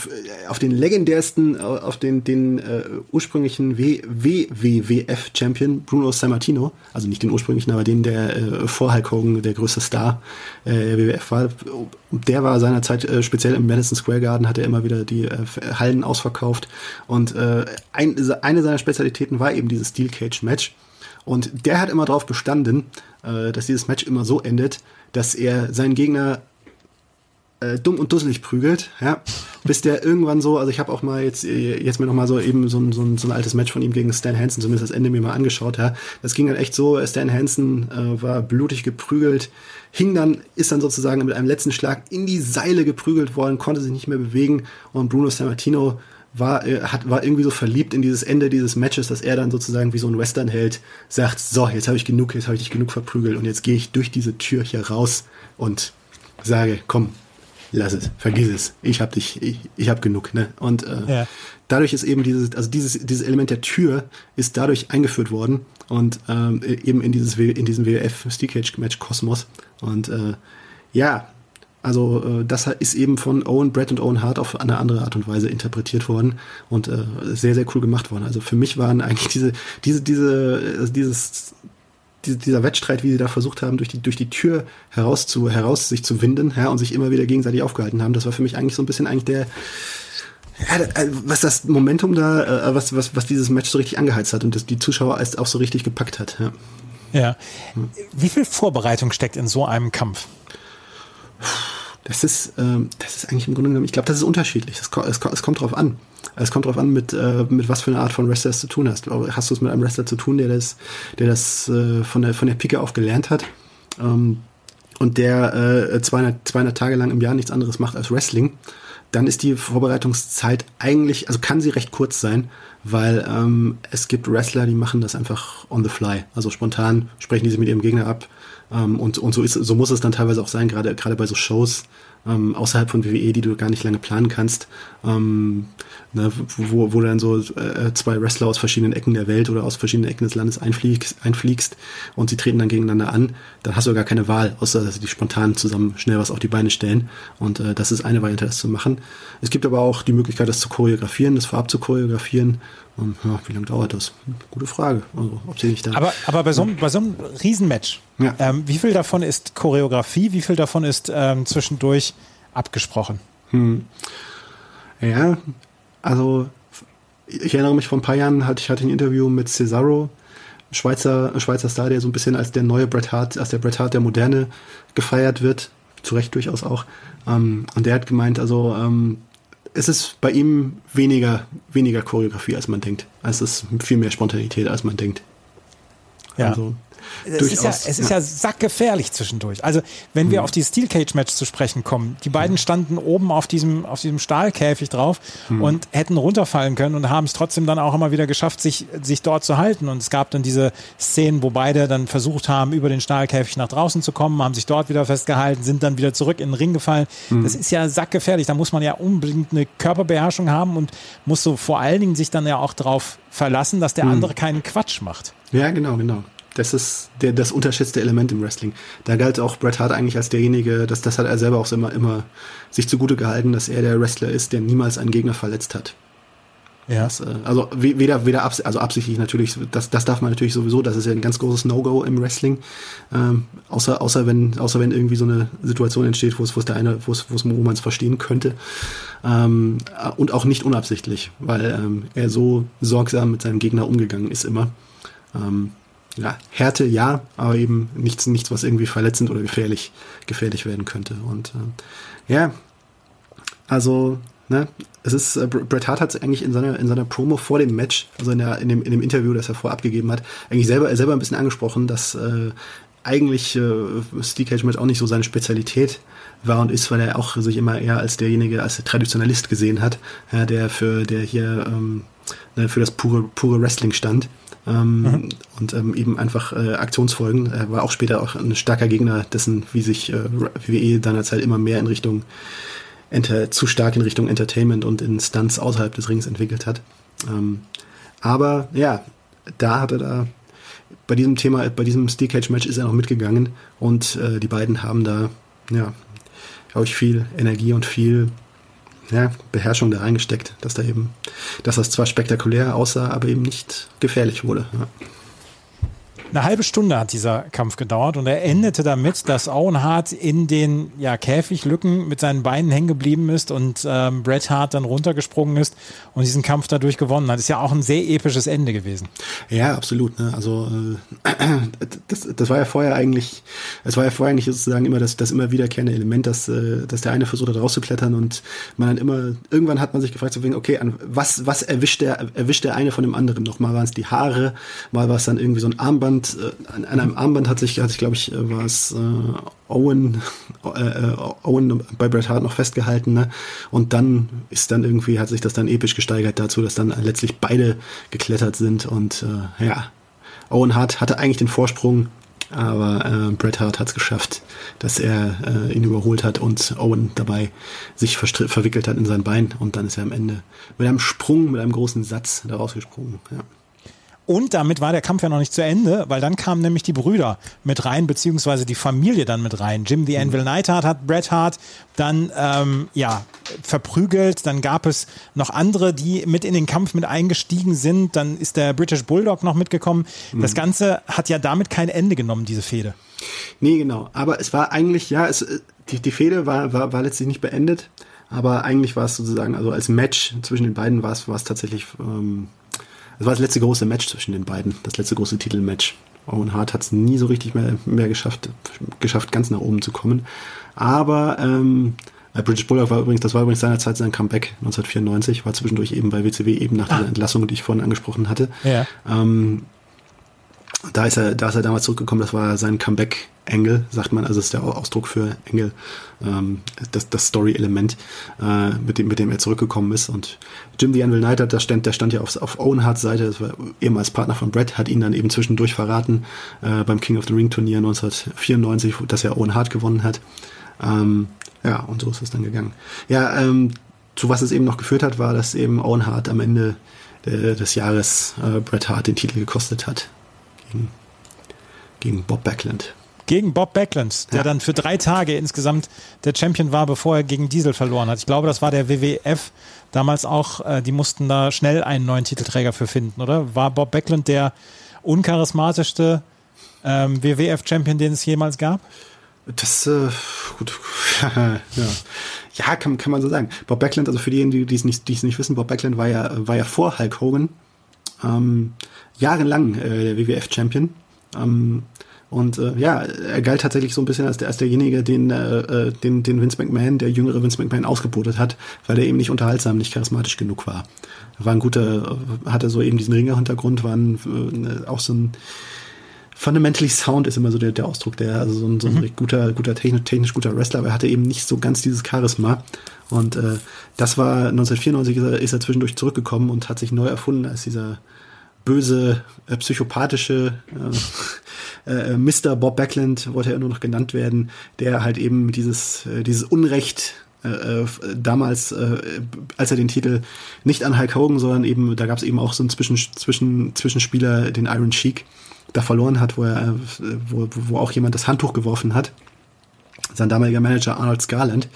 S4: auf den legendärsten, äh, auf den, den äh, ursprünglichen WWF-Champion Bruno Sammartino, also nicht den ursprünglichen, aber den, der äh, vor Hulk Hogan der größte Star äh, WWF war. Der war seinerzeit äh, speziell im Madison Square Garden, hat er immer wieder die äh, Hallen ausverkauft und äh, ein, eine seiner Spezialitäten war eben dieses Steel Cage Match. Und der hat immer darauf bestanden, äh, dass dieses Match immer so endet, dass er seinen Gegner äh, dumm und dusselig prügelt, ja, bis der irgendwann so, also ich habe auch mal jetzt jetzt mir noch mal so eben so ein, so, ein, so ein altes Match von ihm gegen Stan Hansen, zumindest das Ende mir mal angeschaut, ja, das ging dann echt so, Stan Hansen äh, war blutig geprügelt, hing dann, ist dann sozusagen mit einem letzten Schlag in die Seile geprügelt worden, konnte sich nicht mehr bewegen und Bruno Sammartino war, äh, hat, war irgendwie so verliebt in dieses Ende dieses Matches, dass er dann sozusagen wie so ein Westernheld sagt, so, jetzt habe ich genug, jetzt habe ich dich genug verprügelt und jetzt gehe ich durch diese Tür hier raus und sage, komm, lass es, vergiss es, ich hab dich, ich, ich hab genug, ne? Und äh, ja. dadurch ist eben dieses, also dieses, dieses Element der Tür ist dadurch eingeführt worden und ähm, eben in dieses in diesen WWF Steel Cage Match Kosmos und äh, ja, also äh, das ist eben von Owen Brett und Owen Hart auf eine andere Art und Weise interpretiert worden und äh, sehr sehr cool gemacht worden. Also für mich waren eigentlich diese diese diese äh, dieses dieser Wettstreit, wie sie da versucht haben, durch die, durch die Tür heraus, zu, heraus sich zu winden ja, und sich immer wieder gegenseitig aufgehalten haben, das war für mich eigentlich so ein bisschen eigentlich der, ja, äh, was das Momentum da, äh, was, was, was dieses Match so richtig angeheizt hat und das die Zuschauer erst auch so richtig gepackt hat. Ja.
S3: ja. Wie viel Vorbereitung steckt in so einem Kampf?
S4: Das ist, ähm, das ist eigentlich im Grunde genommen, ich glaube, das ist unterschiedlich. Es, es, es kommt drauf an. Es kommt darauf an, mit, äh, mit was für eine Art von Wrestler es zu tun hast. Hast du es mit einem Wrestler zu tun, der das, der das äh, von, der, von der Pike auf gelernt hat ähm, und der äh, 200, 200 Tage lang im Jahr nichts anderes macht als Wrestling, dann ist die Vorbereitungszeit eigentlich, also kann sie recht kurz sein, weil ähm, es gibt Wrestler, die machen das einfach on the fly. Also spontan sprechen die sich mit ihrem Gegner ab. Ähm, und und so, ist, so muss es dann teilweise auch sein, gerade gerade bei so Shows ähm, außerhalb von WWE, die du gar nicht lange planen kannst. Ähm, ne, wo, wo dann so äh, zwei Wrestler aus verschiedenen Ecken der Welt oder aus verschiedenen Ecken des Landes einfliegst, einfliegst und sie treten dann gegeneinander an, dann hast du gar keine Wahl, außer dass sie die spontan zusammen schnell was auf die Beine stellen. Und äh, das ist eine Variante, das zu machen. Es gibt aber auch die Möglichkeit, das zu choreografieren, das vorab zu choreografieren. Und, ja, wie lange dauert das? Gute Frage. Also, ob sie nicht da.
S3: Aber, aber bei, so einem, bei so einem Riesenmatch, ja. ähm, wie viel davon ist Choreografie, wie viel davon ist ähm, zwischendurch abgesprochen? Hm.
S4: Ja, also ich erinnere mich, vor ein paar Jahren hatte ich hatte ein Interview mit Cesaro, Schweizer, Schweizer Star, der so ein bisschen als der neue Bret Hart, als der Bret Hart der Moderne gefeiert wird, zu Recht durchaus auch. Ähm, und der hat gemeint, also ähm, es ist bei ihm weniger, weniger Choreografie, als man denkt. Es ist viel mehr Spontanität, als man denkt.
S3: Ja. Also, es ist, ja, es ist ja sackgefährlich zwischendurch. Also, wenn wir mhm. auf die Steel Cage Match zu sprechen kommen, die beiden standen oben auf diesem, auf diesem Stahlkäfig drauf mhm. und hätten runterfallen können und haben es trotzdem dann auch immer wieder geschafft, sich, sich dort zu halten. Und es gab dann diese Szenen, wo beide dann versucht haben, über den Stahlkäfig nach draußen zu kommen, haben sich dort wieder festgehalten, sind dann wieder zurück in den Ring gefallen. Mhm. Das ist ja sackgefährlich. Da muss man ja unbedingt eine Körperbeherrschung haben und muss so vor allen Dingen sich dann ja auch darauf verlassen, dass der mhm. andere keinen Quatsch macht.
S4: Ja, genau, genau. Das ist der, das unterschätzte Element im Wrestling. Da galt auch Bret Hart eigentlich als derjenige, dass das hat er selber auch immer, immer sich zugute gehalten, dass er der Wrestler ist, der niemals einen Gegner verletzt hat. Ja. Das, äh, also weder, weder abs also absichtlich natürlich, das, das darf man natürlich sowieso, das ist ja ein ganz großes No-Go im Wrestling. Ähm, außer, außer wenn, außer wenn irgendwie so eine Situation entsteht, wo es, wo es der eine, wo es, wo es, man es verstehen könnte. Ähm, und auch nicht unabsichtlich, weil ähm, er so sorgsam mit seinem Gegner umgegangen ist immer. Ähm, ja, Härte ja, aber eben nichts, nichts, was irgendwie verletzend oder gefährlich, gefährlich werden könnte. Und äh, ja, also, ne, es ist, äh, Bret Hart hat es eigentlich in seiner, in seiner Promo vor dem Match, also in, der, in, dem, in dem Interview, das er vorab gegeben hat, eigentlich selber, selber ein bisschen angesprochen, dass äh, eigentlich äh, Steel Cage Match auch nicht so seine Spezialität war und ist, weil er auch sich immer eher als derjenige, als der Traditionalist gesehen hat, ja, der für, der hier ähm, ne, für das pure, pure Wrestling stand. Ähm, mhm. Und ähm, eben einfach äh, Aktionsfolgen. Er war auch später auch ein starker Gegner dessen, wie sich äh, WWE seinerzeit immer mehr in Richtung Enter, zu stark in Richtung Entertainment und in Stunts außerhalb des Rings entwickelt hat. Ähm, aber ja, da hat er da bei diesem Thema, bei diesem Steel Cage Match ist er noch mitgegangen und äh, die beiden haben da, ja, glaube ich, viel Energie und viel ja, Beherrschung da reingesteckt, dass da eben, dass das zwar spektakulär aussah, aber eben nicht gefährlich wurde. Ja.
S3: Eine halbe Stunde hat dieser Kampf gedauert und er endete damit, dass Owen Hart in den ja, Käfiglücken mit seinen Beinen hängen geblieben ist und ähm, Bret Hart dann runtergesprungen ist und diesen Kampf dadurch gewonnen hat. Ist ja auch ein sehr episches Ende gewesen.
S4: Ja, absolut. Ne? Also äh, das, das war ja vorher eigentlich, es war ja vorher eigentlich sozusagen immer das, das immer wiederkehrende Element, dass, äh, dass der eine versucht hat rauszuklettern und man dann immer, irgendwann hat man sich gefragt, okay, an was, was erwischt der, erwischt der eine von dem anderen noch? Mal waren es die Haare, mal war es dann irgendwie so ein Armband Armband, äh, an, an, einem Armband hat sich, hat sich glaube ich, äh, war es äh, Owen, äh, äh, Owen bei Bret Hart noch festgehalten, ne? Und dann ist dann irgendwie, hat sich das dann episch gesteigert dazu, dass dann letztlich beide geklettert sind und äh, ja, Owen Hart hatte eigentlich den Vorsprung, aber Bret Hart hat es geschafft, dass er ihn überholt hat und Owen dabei sich verwickelt hat in sein Bein und dann ist er am Ende mit einem Sprung, mit einem großen Satz da rausgesprungen. Ja.
S3: Und damit war der Kampf ja noch nicht zu Ende, weil dann kamen nämlich die Brüder mit rein, beziehungsweise die Familie dann mit rein. Jim the Anvil Neidhart hat Bret Hart dann ähm, ja verprügelt. Dann gab es noch andere, die mit in den Kampf mit eingestiegen sind. Dann ist der British Bulldog noch mitgekommen. Mhm. Das Ganze hat ja damit kein Ende genommen, diese Fehde.
S4: Nee, genau. Aber es war eigentlich, ja, es, die, die Fehde war, war, war letztlich nicht beendet. Aber eigentlich war es sozusagen, also als Match zwischen den beiden war es, war es tatsächlich ähm, das war das letzte große Match zwischen den beiden, das letzte große Titelmatch. Owen Hart hat es nie so richtig mehr, mehr geschafft, geschafft, ganz nach oben zu kommen. Aber ähm, British Bulldog war übrigens, das war übrigens seinerzeit sein Comeback 1994, war zwischendurch eben bei WCW eben nach ah. dieser Entlassung, die ich vorhin angesprochen hatte. Ja. Ähm, da ist er, da ist er damals zurückgekommen, das war sein Comeback Engel, sagt man, also ist der Ausdruck für Engel, ähm, das, das Story-Element, äh, mit, dem, mit dem er zurückgekommen ist. Und Jim the Anvil Knight, der stand, der stand ja auf, auf Owen Harts Seite, das war ehemals Partner von Brett, hat ihn dann eben zwischendurch verraten äh, beim King of the Ring Turnier 1994, dass er Owen Hart gewonnen hat. Ähm, ja, und so ist es dann gegangen. Ja, ähm, zu was es eben noch geführt hat, war, dass eben Owen Hart am Ende äh, des Jahres äh, Bret Hart den Titel gekostet hat. Gegen, gegen Bob Backlund
S3: gegen Bob Backlund, der ja. dann für drei Tage insgesamt der Champion war, bevor er gegen Diesel verloren hat. Ich glaube, das war der WWF damals auch. Äh, die mussten da schnell einen neuen Titelträger für finden, oder? War Bob Backlund der uncharismatischste ähm, WWF-Champion, den es jemals gab?
S4: Das, äh, gut, ja. ja, kann, kann man so sagen. Bob Backlund, also für diejenigen, die es nicht, nicht wissen, Bob Backlund war ja, war ja vor Hulk Hogan ähm, jahrelang äh, der WWF-Champion. Ähm, und äh, ja, er galt tatsächlich so ein bisschen als, der, als derjenige, den, äh, äh, den, den Vince McMahon, der jüngere Vince McMahon, ausgebotet hat, weil er eben nicht unterhaltsam, nicht charismatisch genug war. Er war ein guter, hatte so eben diesen Ringer-Hintergrund, war ein, äh, auch so ein fundamentally sound ist immer so der, der Ausdruck, der, also so ein, so ein mhm. guter, guter technisch, technisch guter Wrestler, aber er hatte eben nicht so ganz dieses Charisma. Und äh, das war 1994 ist er, ist er zwischendurch zurückgekommen und hat sich neu erfunden als dieser böse, äh, psychopathische äh, äh, Mr. Bob Backlund, wollte er nur noch genannt werden, der halt eben dieses, äh, dieses Unrecht äh, äh, damals, äh, als er den Titel nicht an Hulk Hogan, sondern eben, da gab es eben auch so einen Zwischen, Zwischen, Zwischenspieler, den Iron Sheik, da verloren hat, wo er, wo, wo auch jemand das Handtuch geworfen hat. Sein damaliger Manager Arnold Scarland,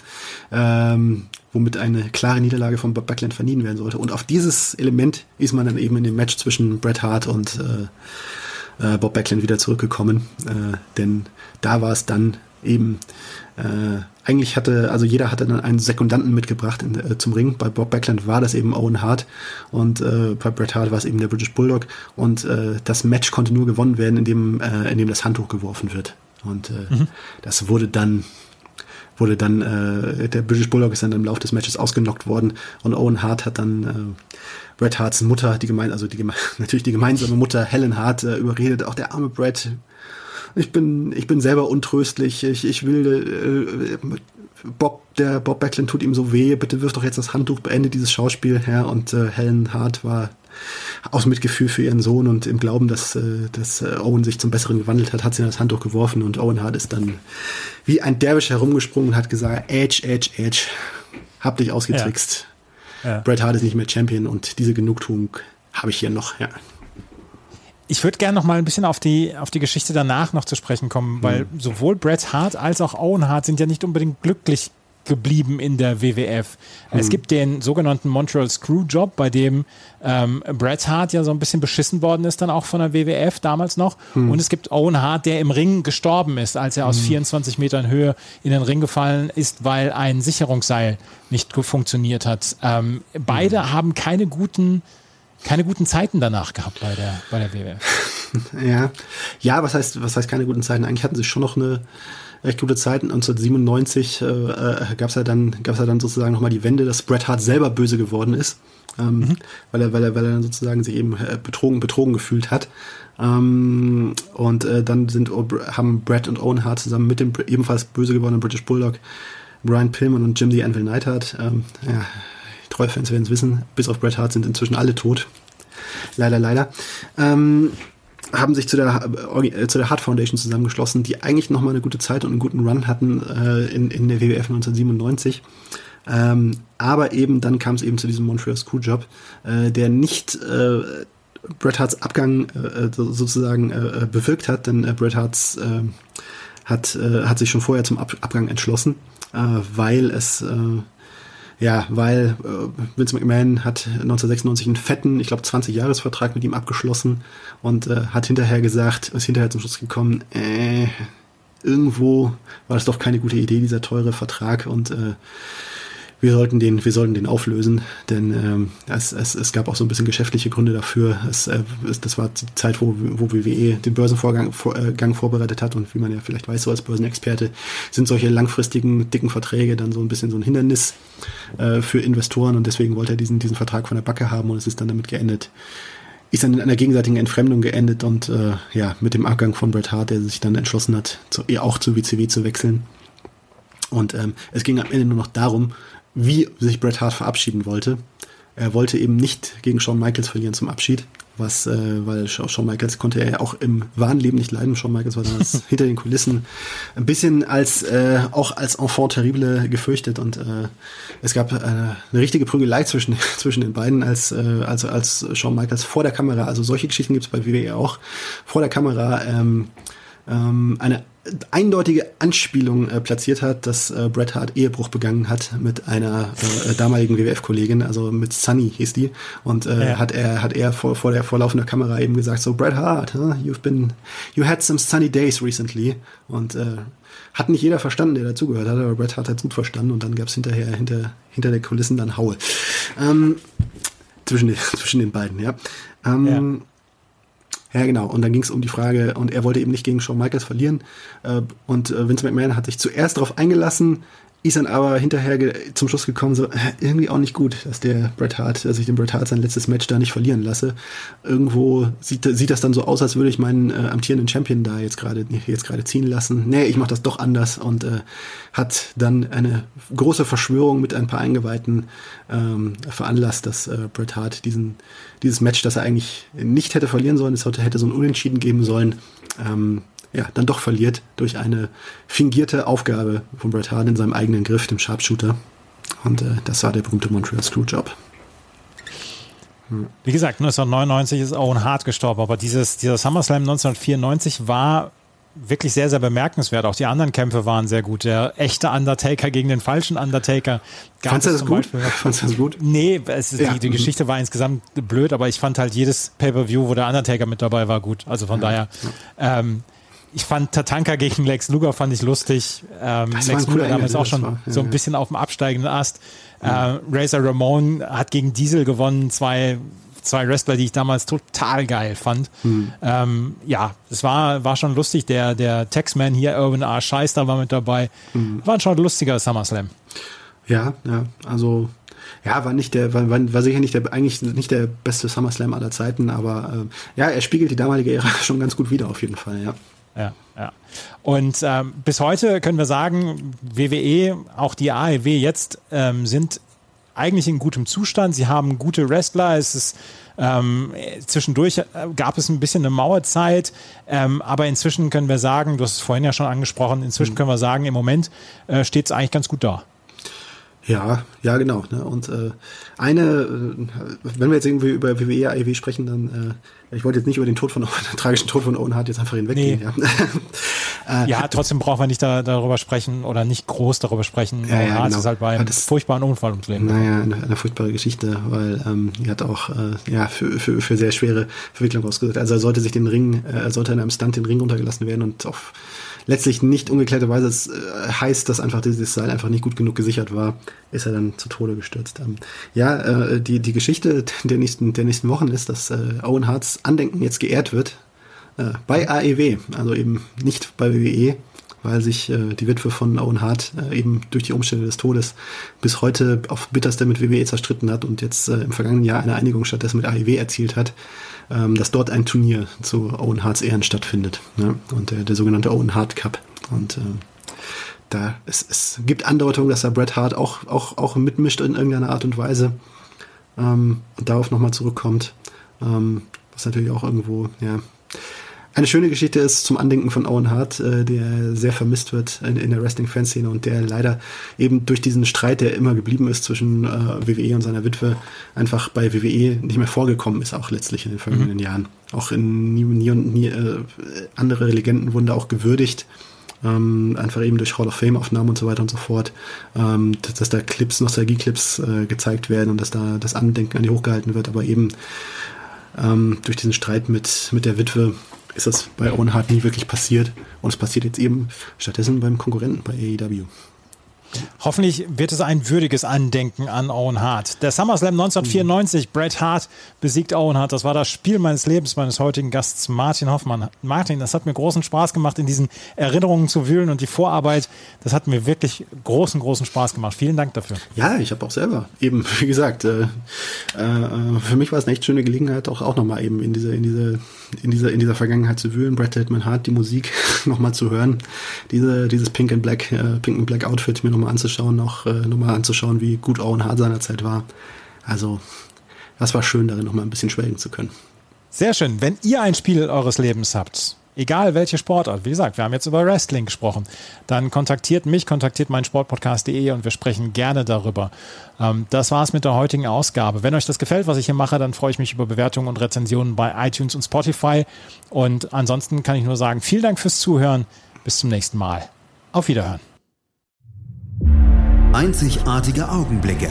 S4: ähm, womit eine klare Niederlage von Bob Backlund vermieden werden sollte. Und auf dieses Element ist man dann eben in dem Match zwischen Bret Hart und äh, äh, Bob Backlund wieder zurückgekommen. Äh, denn da war es dann eben äh, eigentlich hatte, also jeder hatte dann einen Sekundanten mitgebracht in, äh, zum Ring. Bei Bob Backlund war das eben Owen Hart und äh, bei Bret Hart war es eben der British Bulldog und äh, das Match konnte nur gewonnen werden, indem, äh, indem das Handtuch geworfen wird. Und äh, mhm. das wurde dann wurde dann äh, der British Bulldog ist dann im Laufe des Matches ausgenockt worden und Owen Hart hat dann äh, Bret Harts Mutter, die gemein, also die natürlich die gemeinsame Mutter Helen Hart äh, überredet, auch der arme Bret ich bin, ich bin selber untröstlich. Ich, ich will, äh, Bob, der Bob Backlund tut ihm so weh. Bitte wirf doch jetzt das Handtuch, beende dieses Schauspiel her. Und äh, Helen Hart war aus Mitgefühl für ihren Sohn und im Glauben, dass, äh, dass äh, Owen sich zum Besseren gewandelt hat, hat sie das Handtuch geworfen und Owen Hart ist dann wie ein Derwisch herumgesprungen und hat gesagt, Edge, Edge, Edge, hab dich ausgetrickst. Ja. Ja. Bret Hart ist nicht mehr Champion und diese Genugtuung habe ich hier noch, ja.
S3: Ich würde gerne noch mal ein bisschen auf die, auf die Geschichte danach noch zu sprechen kommen, weil mhm. sowohl Bret Hart als auch Owen Hart sind ja nicht unbedingt glücklich geblieben in der WWF. Mhm. Es gibt den sogenannten Montreal Screwjob, bei dem ähm, Bret Hart ja so ein bisschen beschissen worden ist, dann auch von der WWF damals noch. Mhm. Und es gibt Owen Hart, der im Ring gestorben ist, als er aus 24 mhm. Metern Höhe in den Ring gefallen ist, weil ein Sicherungsseil nicht funktioniert hat. Ähm, beide mhm. haben keine guten keine guten Zeiten danach gehabt bei der, bei der WWF.
S4: ja. Ja, was heißt, was heißt keine guten Zeiten? Eigentlich hatten sie schon noch eine recht gute Zeit. 1997 äh, äh, gab es ja dann, gab's ja dann sozusagen nochmal die Wende, dass Bret Hart selber böse geworden ist. Ähm, mhm. weil, er, weil, er, weil er dann sozusagen sich eben äh, betrogen, betrogen gefühlt hat. Ähm, und äh, dann sind, haben Bret und Owen Hart zusammen mit dem ebenfalls böse gewordenen British Bulldog Brian Pillman und Jim the Anvil Neidhart, ähm, ja, Treue-Fans werden es wissen, bis auf Bret Hart sind inzwischen alle tot. Leider, leider. Ähm, haben sich zu der, äh, zu der Hart Foundation zusammengeschlossen, die eigentlich nochmal eine gute Zeit und einen guten Run hatten äh, in, in der WWF 1997. Ähm, aber eben dann kam es eben zu diesem Montreal Screwjob, äh, der nicht äh, Bret Harts Abgang äh, sozusagen äh, bewirkt hat, denn äh, Bret Harts äh, hat, äh, hat sich schon vorher zum Ab Abgang entschlossen, äh, weil es äh, ja, weil äh, Vince McMahon hat 1996 einen fetten, ich glaube 20-Jahres-Vertrag mit ihm abgeschlossen und äh, hat hinterher gesagt, ist hinterher zum Schluss gekommen, äh, irgendwo war das doch keine gute Idee, dieser teure Vertrag und äh, wir sollten den, wir sollten den auflösen, denn ähm, es, es, es gab auch so ein bisschen geschäftliche Gründe dafür. Es, äh, es, das war die Zeit, wo, wo WWE den Börsenvorgang vor, äh, Gang vorbereitet hat und wie man ja vielleicht weiß, so als Börsenexperte sind solche langfristigen, dicken Verträge dann so ein bisschen so ein Hindernis äh, für Investoren und deswegen wollte er diesen, diesen Vertrag von der Backe haben und es ist dann damit geendet ist dann in einer gegenseitigen Entfremdung geendet und äh, ja, mit dem Abgang von Bret Hart, der sich dann entschlossen hat, zu, auch zu WCW zu wechseln. Und ähm, es ging am Ende nur noch darum, wie sich Bret Hart verabschieden wollte. Er wollte eben nicht gegen Shawn Michaels verlieren zum Abschied, was, äh, weil Shawn Michaels konnte er ja auch im wahren Leben nicht leiden. Shawn Michaels war damals hinter den Kulissen ein bisschen als äh, auch als Enfant terrible gefürchtet und äh, es gab äh, eine richtige Prügelei zwischen zwischen den beiden als äh, als als Shawn Michaels vor der Kamera. Also solche Geschichten gibt es bei WWE auch vor der Kamera. Ähm, ähm, eine eindeutige Anspielung äh, platziert hat, dass äh, Bret Hart Ehebruch begangen hat mit einer äh, damaligen WWF-Kollegin, also mit Sunny hieß die, und äh, ja. hat er hat er vor, vor der vorlaufenden Kamera eben gesagt, so Bret Hart, huh, you've been, you had some sunny days recently, und äh, hat nicht jeder verstanden, der dazugehört hat, aber Bret Hart hat gut verstanden und dann gab es hinterher hinter hinter der Kulissen dann Haue ähm, zwischen den, zwischen den beiden, ja. Ähm, ja. Ja, genau. Und dann ging es um die Frage, und er wollte eben nicht gegen Shawn Michaels verlieren. Äh, und äh, Vince McMahon hat sich zuerst darauf eingelassen, ist dann aber hinterher zum Schluss gekommen, so irgendwie auch nicht gut, dass der Bret Hart, dass ich den Bret Hart sein letztes Match da nicht verlieren lasse. Irgendwo sieht, sieht das dann so aus, als würde ich meinen äh, amtierenden Champion da jetzt gerade jetzt gerade ziehen lassen. Nee, ich mache das doch anders und äh, hat dann eine große Verschwörung mit ein paar Eingeweihten ähm, veranlasst, dass äh, Bret Hart diesen dieses Match, das er eigentlich nicht hätte verlieren sollen, es hätte so ein Unentschieden geben sollen, ähm, ja, dann doch verliert durch eine fingierte Aufgabe von Bret Hart in seinem eigenen Griff, dem Sharpshooter. Und äh, das war der berühmte Montreal Screwjob.
S3: Wie gesagt, 1999 ist Owen Hart gestorben, aber dieses, dieser SummerSlam 1994 war wirklich sehr, sehr bemerkenswert. Auch die anderen Kämpfe waren sehr gut. Der echte Undertaker gegen den falschen Undertaker.
S4: Fandest du das gut? Fandest du das gut?
S3: Nee, es ja. die, die, Geschichte war insgesamt blöd, aber ich fand halt jedes Pay-Per-View, wo der Undertaker mit dabei war, gut. Also von ja. daher. Ähm, ich fand Tatanka gegen Lex Luger fand ich lustig. Ähm, Lex Luger damals auch schon war, ja, so ein bisschen auf dem absteigenden Ast. Ja. Äh, Razor Ramon hat gegen Diesel gewonnen, zwei, zwei Wrestler, die ich damals total geil fand. Mhm. Ähm, ja, es war, war schon lustig. Der, der Texman hier, Urban R. Scheister, war mit dabei. Mhm. War schon ein lustiger SummerSlam.
S4: Ja, ja, also ja, war nicht der, war, war sicher nicht der, eigentlich nicht der beste SummerSlam aller Zeiten, aber äh, ja, er spiegelt die damalige Ära schon ganz gut wieder auf jeden Fall, ja
S3: ja, ja. Und ähm, bis heute können wir sagen, WWE, auch die AEW jetzt ähm, sind eigentlich in gutem Zustand. Sie haben gute Wrestler. Es ist ähm, zwischendurch äh, gab es ein bisschen eine Mauerzeit, ähm, aber inzwischen können wir sagen, du hast es vorhin ja schon angesprochen, inzwischen mhm. können wir sagen, im Moment äh, steht es eigentlich ganz gut da.
S4: Ja, ja, genau. Ne? Und äh, eine, äh, wenn wir jetzt irgendwie über WWE, AEW sprechen, dann, äh, ich wollte jetzt nicht über den Tod von, den tragischen Tod von Owen Hart jetzt einfach hinweggehen. Nee.
S3: Ja. äh, ja, trotzdem brauchen wir nicht da, darüber sprechen oder nicht groß darüber sprechen. Ja, Owen Hart genau. ist halt bei einem das, furchtbaren Unfall ums Leben.
S4: Naja, eine, eine furchtbare Geschichte, weil ähm, er hat auch äh, ja, für, für, für sehr schwere Verwicklung ausgesetzt. Also er sollte sich den Ring, äh, er sollte in einem Stunt den Ring runtergelassen werden und auf letztlich nicht ungeklärterweise äh, heißt, dass einfach dieses Seil einfach nicht gut genug gesichert war, ist er dann zu Tode gestürzt. Ähm, ja, äh, die, die Geschichte der nächsten, der nächsten Wochen ist, dass äh, Owen Harts Andenken jetzt geehrt wird äh, bei AEW, also eben nicht bei WWE, weil sich äh, die Witwe von Owen Hart äh, eben durch die Umstände des Todes bis heute auf bitterste mit WWE zerstritten hat und jetzt äh, im vergangenen Jahr eine Einigung stattdessen mit AEW erzielt hat ähm, dass dort ein Turnier zu Owen Harts Ehren stattfindet. Ne? Und der, der sogenannte Owen Hart Cup. Und äh, da es, es gibt Andeutungen, dass da Bret Hart auch, auch, auch mitmischt in irgendeiner Art und Weise. Ähm, und darauf nochmal zurückkommt. Ähm, was natürlich auch irgendwo, ja, eine schöne Geschichte ist zum Andenken von Owen Hart, äh, der sehr vermisst wird in, in der Wrestling-Fanszene und der leider eben durch diesen Streit, der immer geblieben ist zwischen äh, WWE und seiner Witwe, einfach bei WWE nicht mehr vorgekommen ist, auch letztlich in den vergangenen mhm. Jahren. Auch in nie, nie und nie äh, andere Legenden wurden da auch gewürdigt. Ähm, einfach eben durch Hall of Fame-Aufnahmen und so weiter und so fort, ähm, dass, dass, da Clips, Nostalgie-Clips äh, gezeigt werden und dass da das Andenken an die hochgehalten wird, aber eben ähm, durch diesen Streit mit, mit der Witwe ist das bei Owen Hart nie wirklich passiert. Und es passiert jetzt eben stattdessen beim Konkurrenten bei AEW.
S3: Hoffentlich wird es ein würdiges Andenken an Owen Hart. Der SummerSlam 1994, mhm. Bret Hart besiegt Owen Hart. Das war das Spiel meines Lebens, meines heutigen Gasts Martin Hoffmann. Martin, das hat mir großen Spaß gemacht, in diesen Erinnerungen zu wühlen und die Vorarbeit, das hat mir wirklich großen, großen Spaß gemacht. Vielen Dank dafür.
S4: Ja, ich habe auch selber eben, wie gesagt, äh, äh, für mich war es eine echt schöne Gelegenheit, auch, auch nochmal eben in diese, in diese, in dieser, in dieser Vergangenheit zu wühlen. Bret Hitman Hart, die Musik nochmal zu hören. Diese, dieses Pink and Black, äh, Pink and Black Outfit mir nochmal anzuschauen, auch äh, nochmal anzuschauen, wie gut Owen Hart seinerzeit war. Also, das war schön, darin nochmal ein bisschen schwelgen zu können.
S3: Sehr schön. Wenn ihr ein Spiel eures Lebens habt, egal welche Sportart, wie gesagt, wir haben jetzt über Wrestling gesprochen, dann kontaktiert mich, kontaktiert mein Sportpodcast.de und wir sprechen gerne darüber. Ähm, das war's mit der heutigen Ausgabe. Wenn euch das gefällt, was ich hier mache, dann freue ich mich über Bewertungen und Rezensionen bei iTunes und Spotify. Und ansonsten kann ich nur sagen, vielen Dank fürs Zuhören. Bis zum nächsten Mal. Auf Wiederhören.
S1: Einzigartige Augenblicke.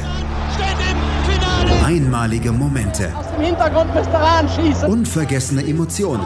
S1: Einmalige Momente.
S2: Aus dem Hintergrund müsst ihr anschießen.
S1: Unvergessene Emotionen.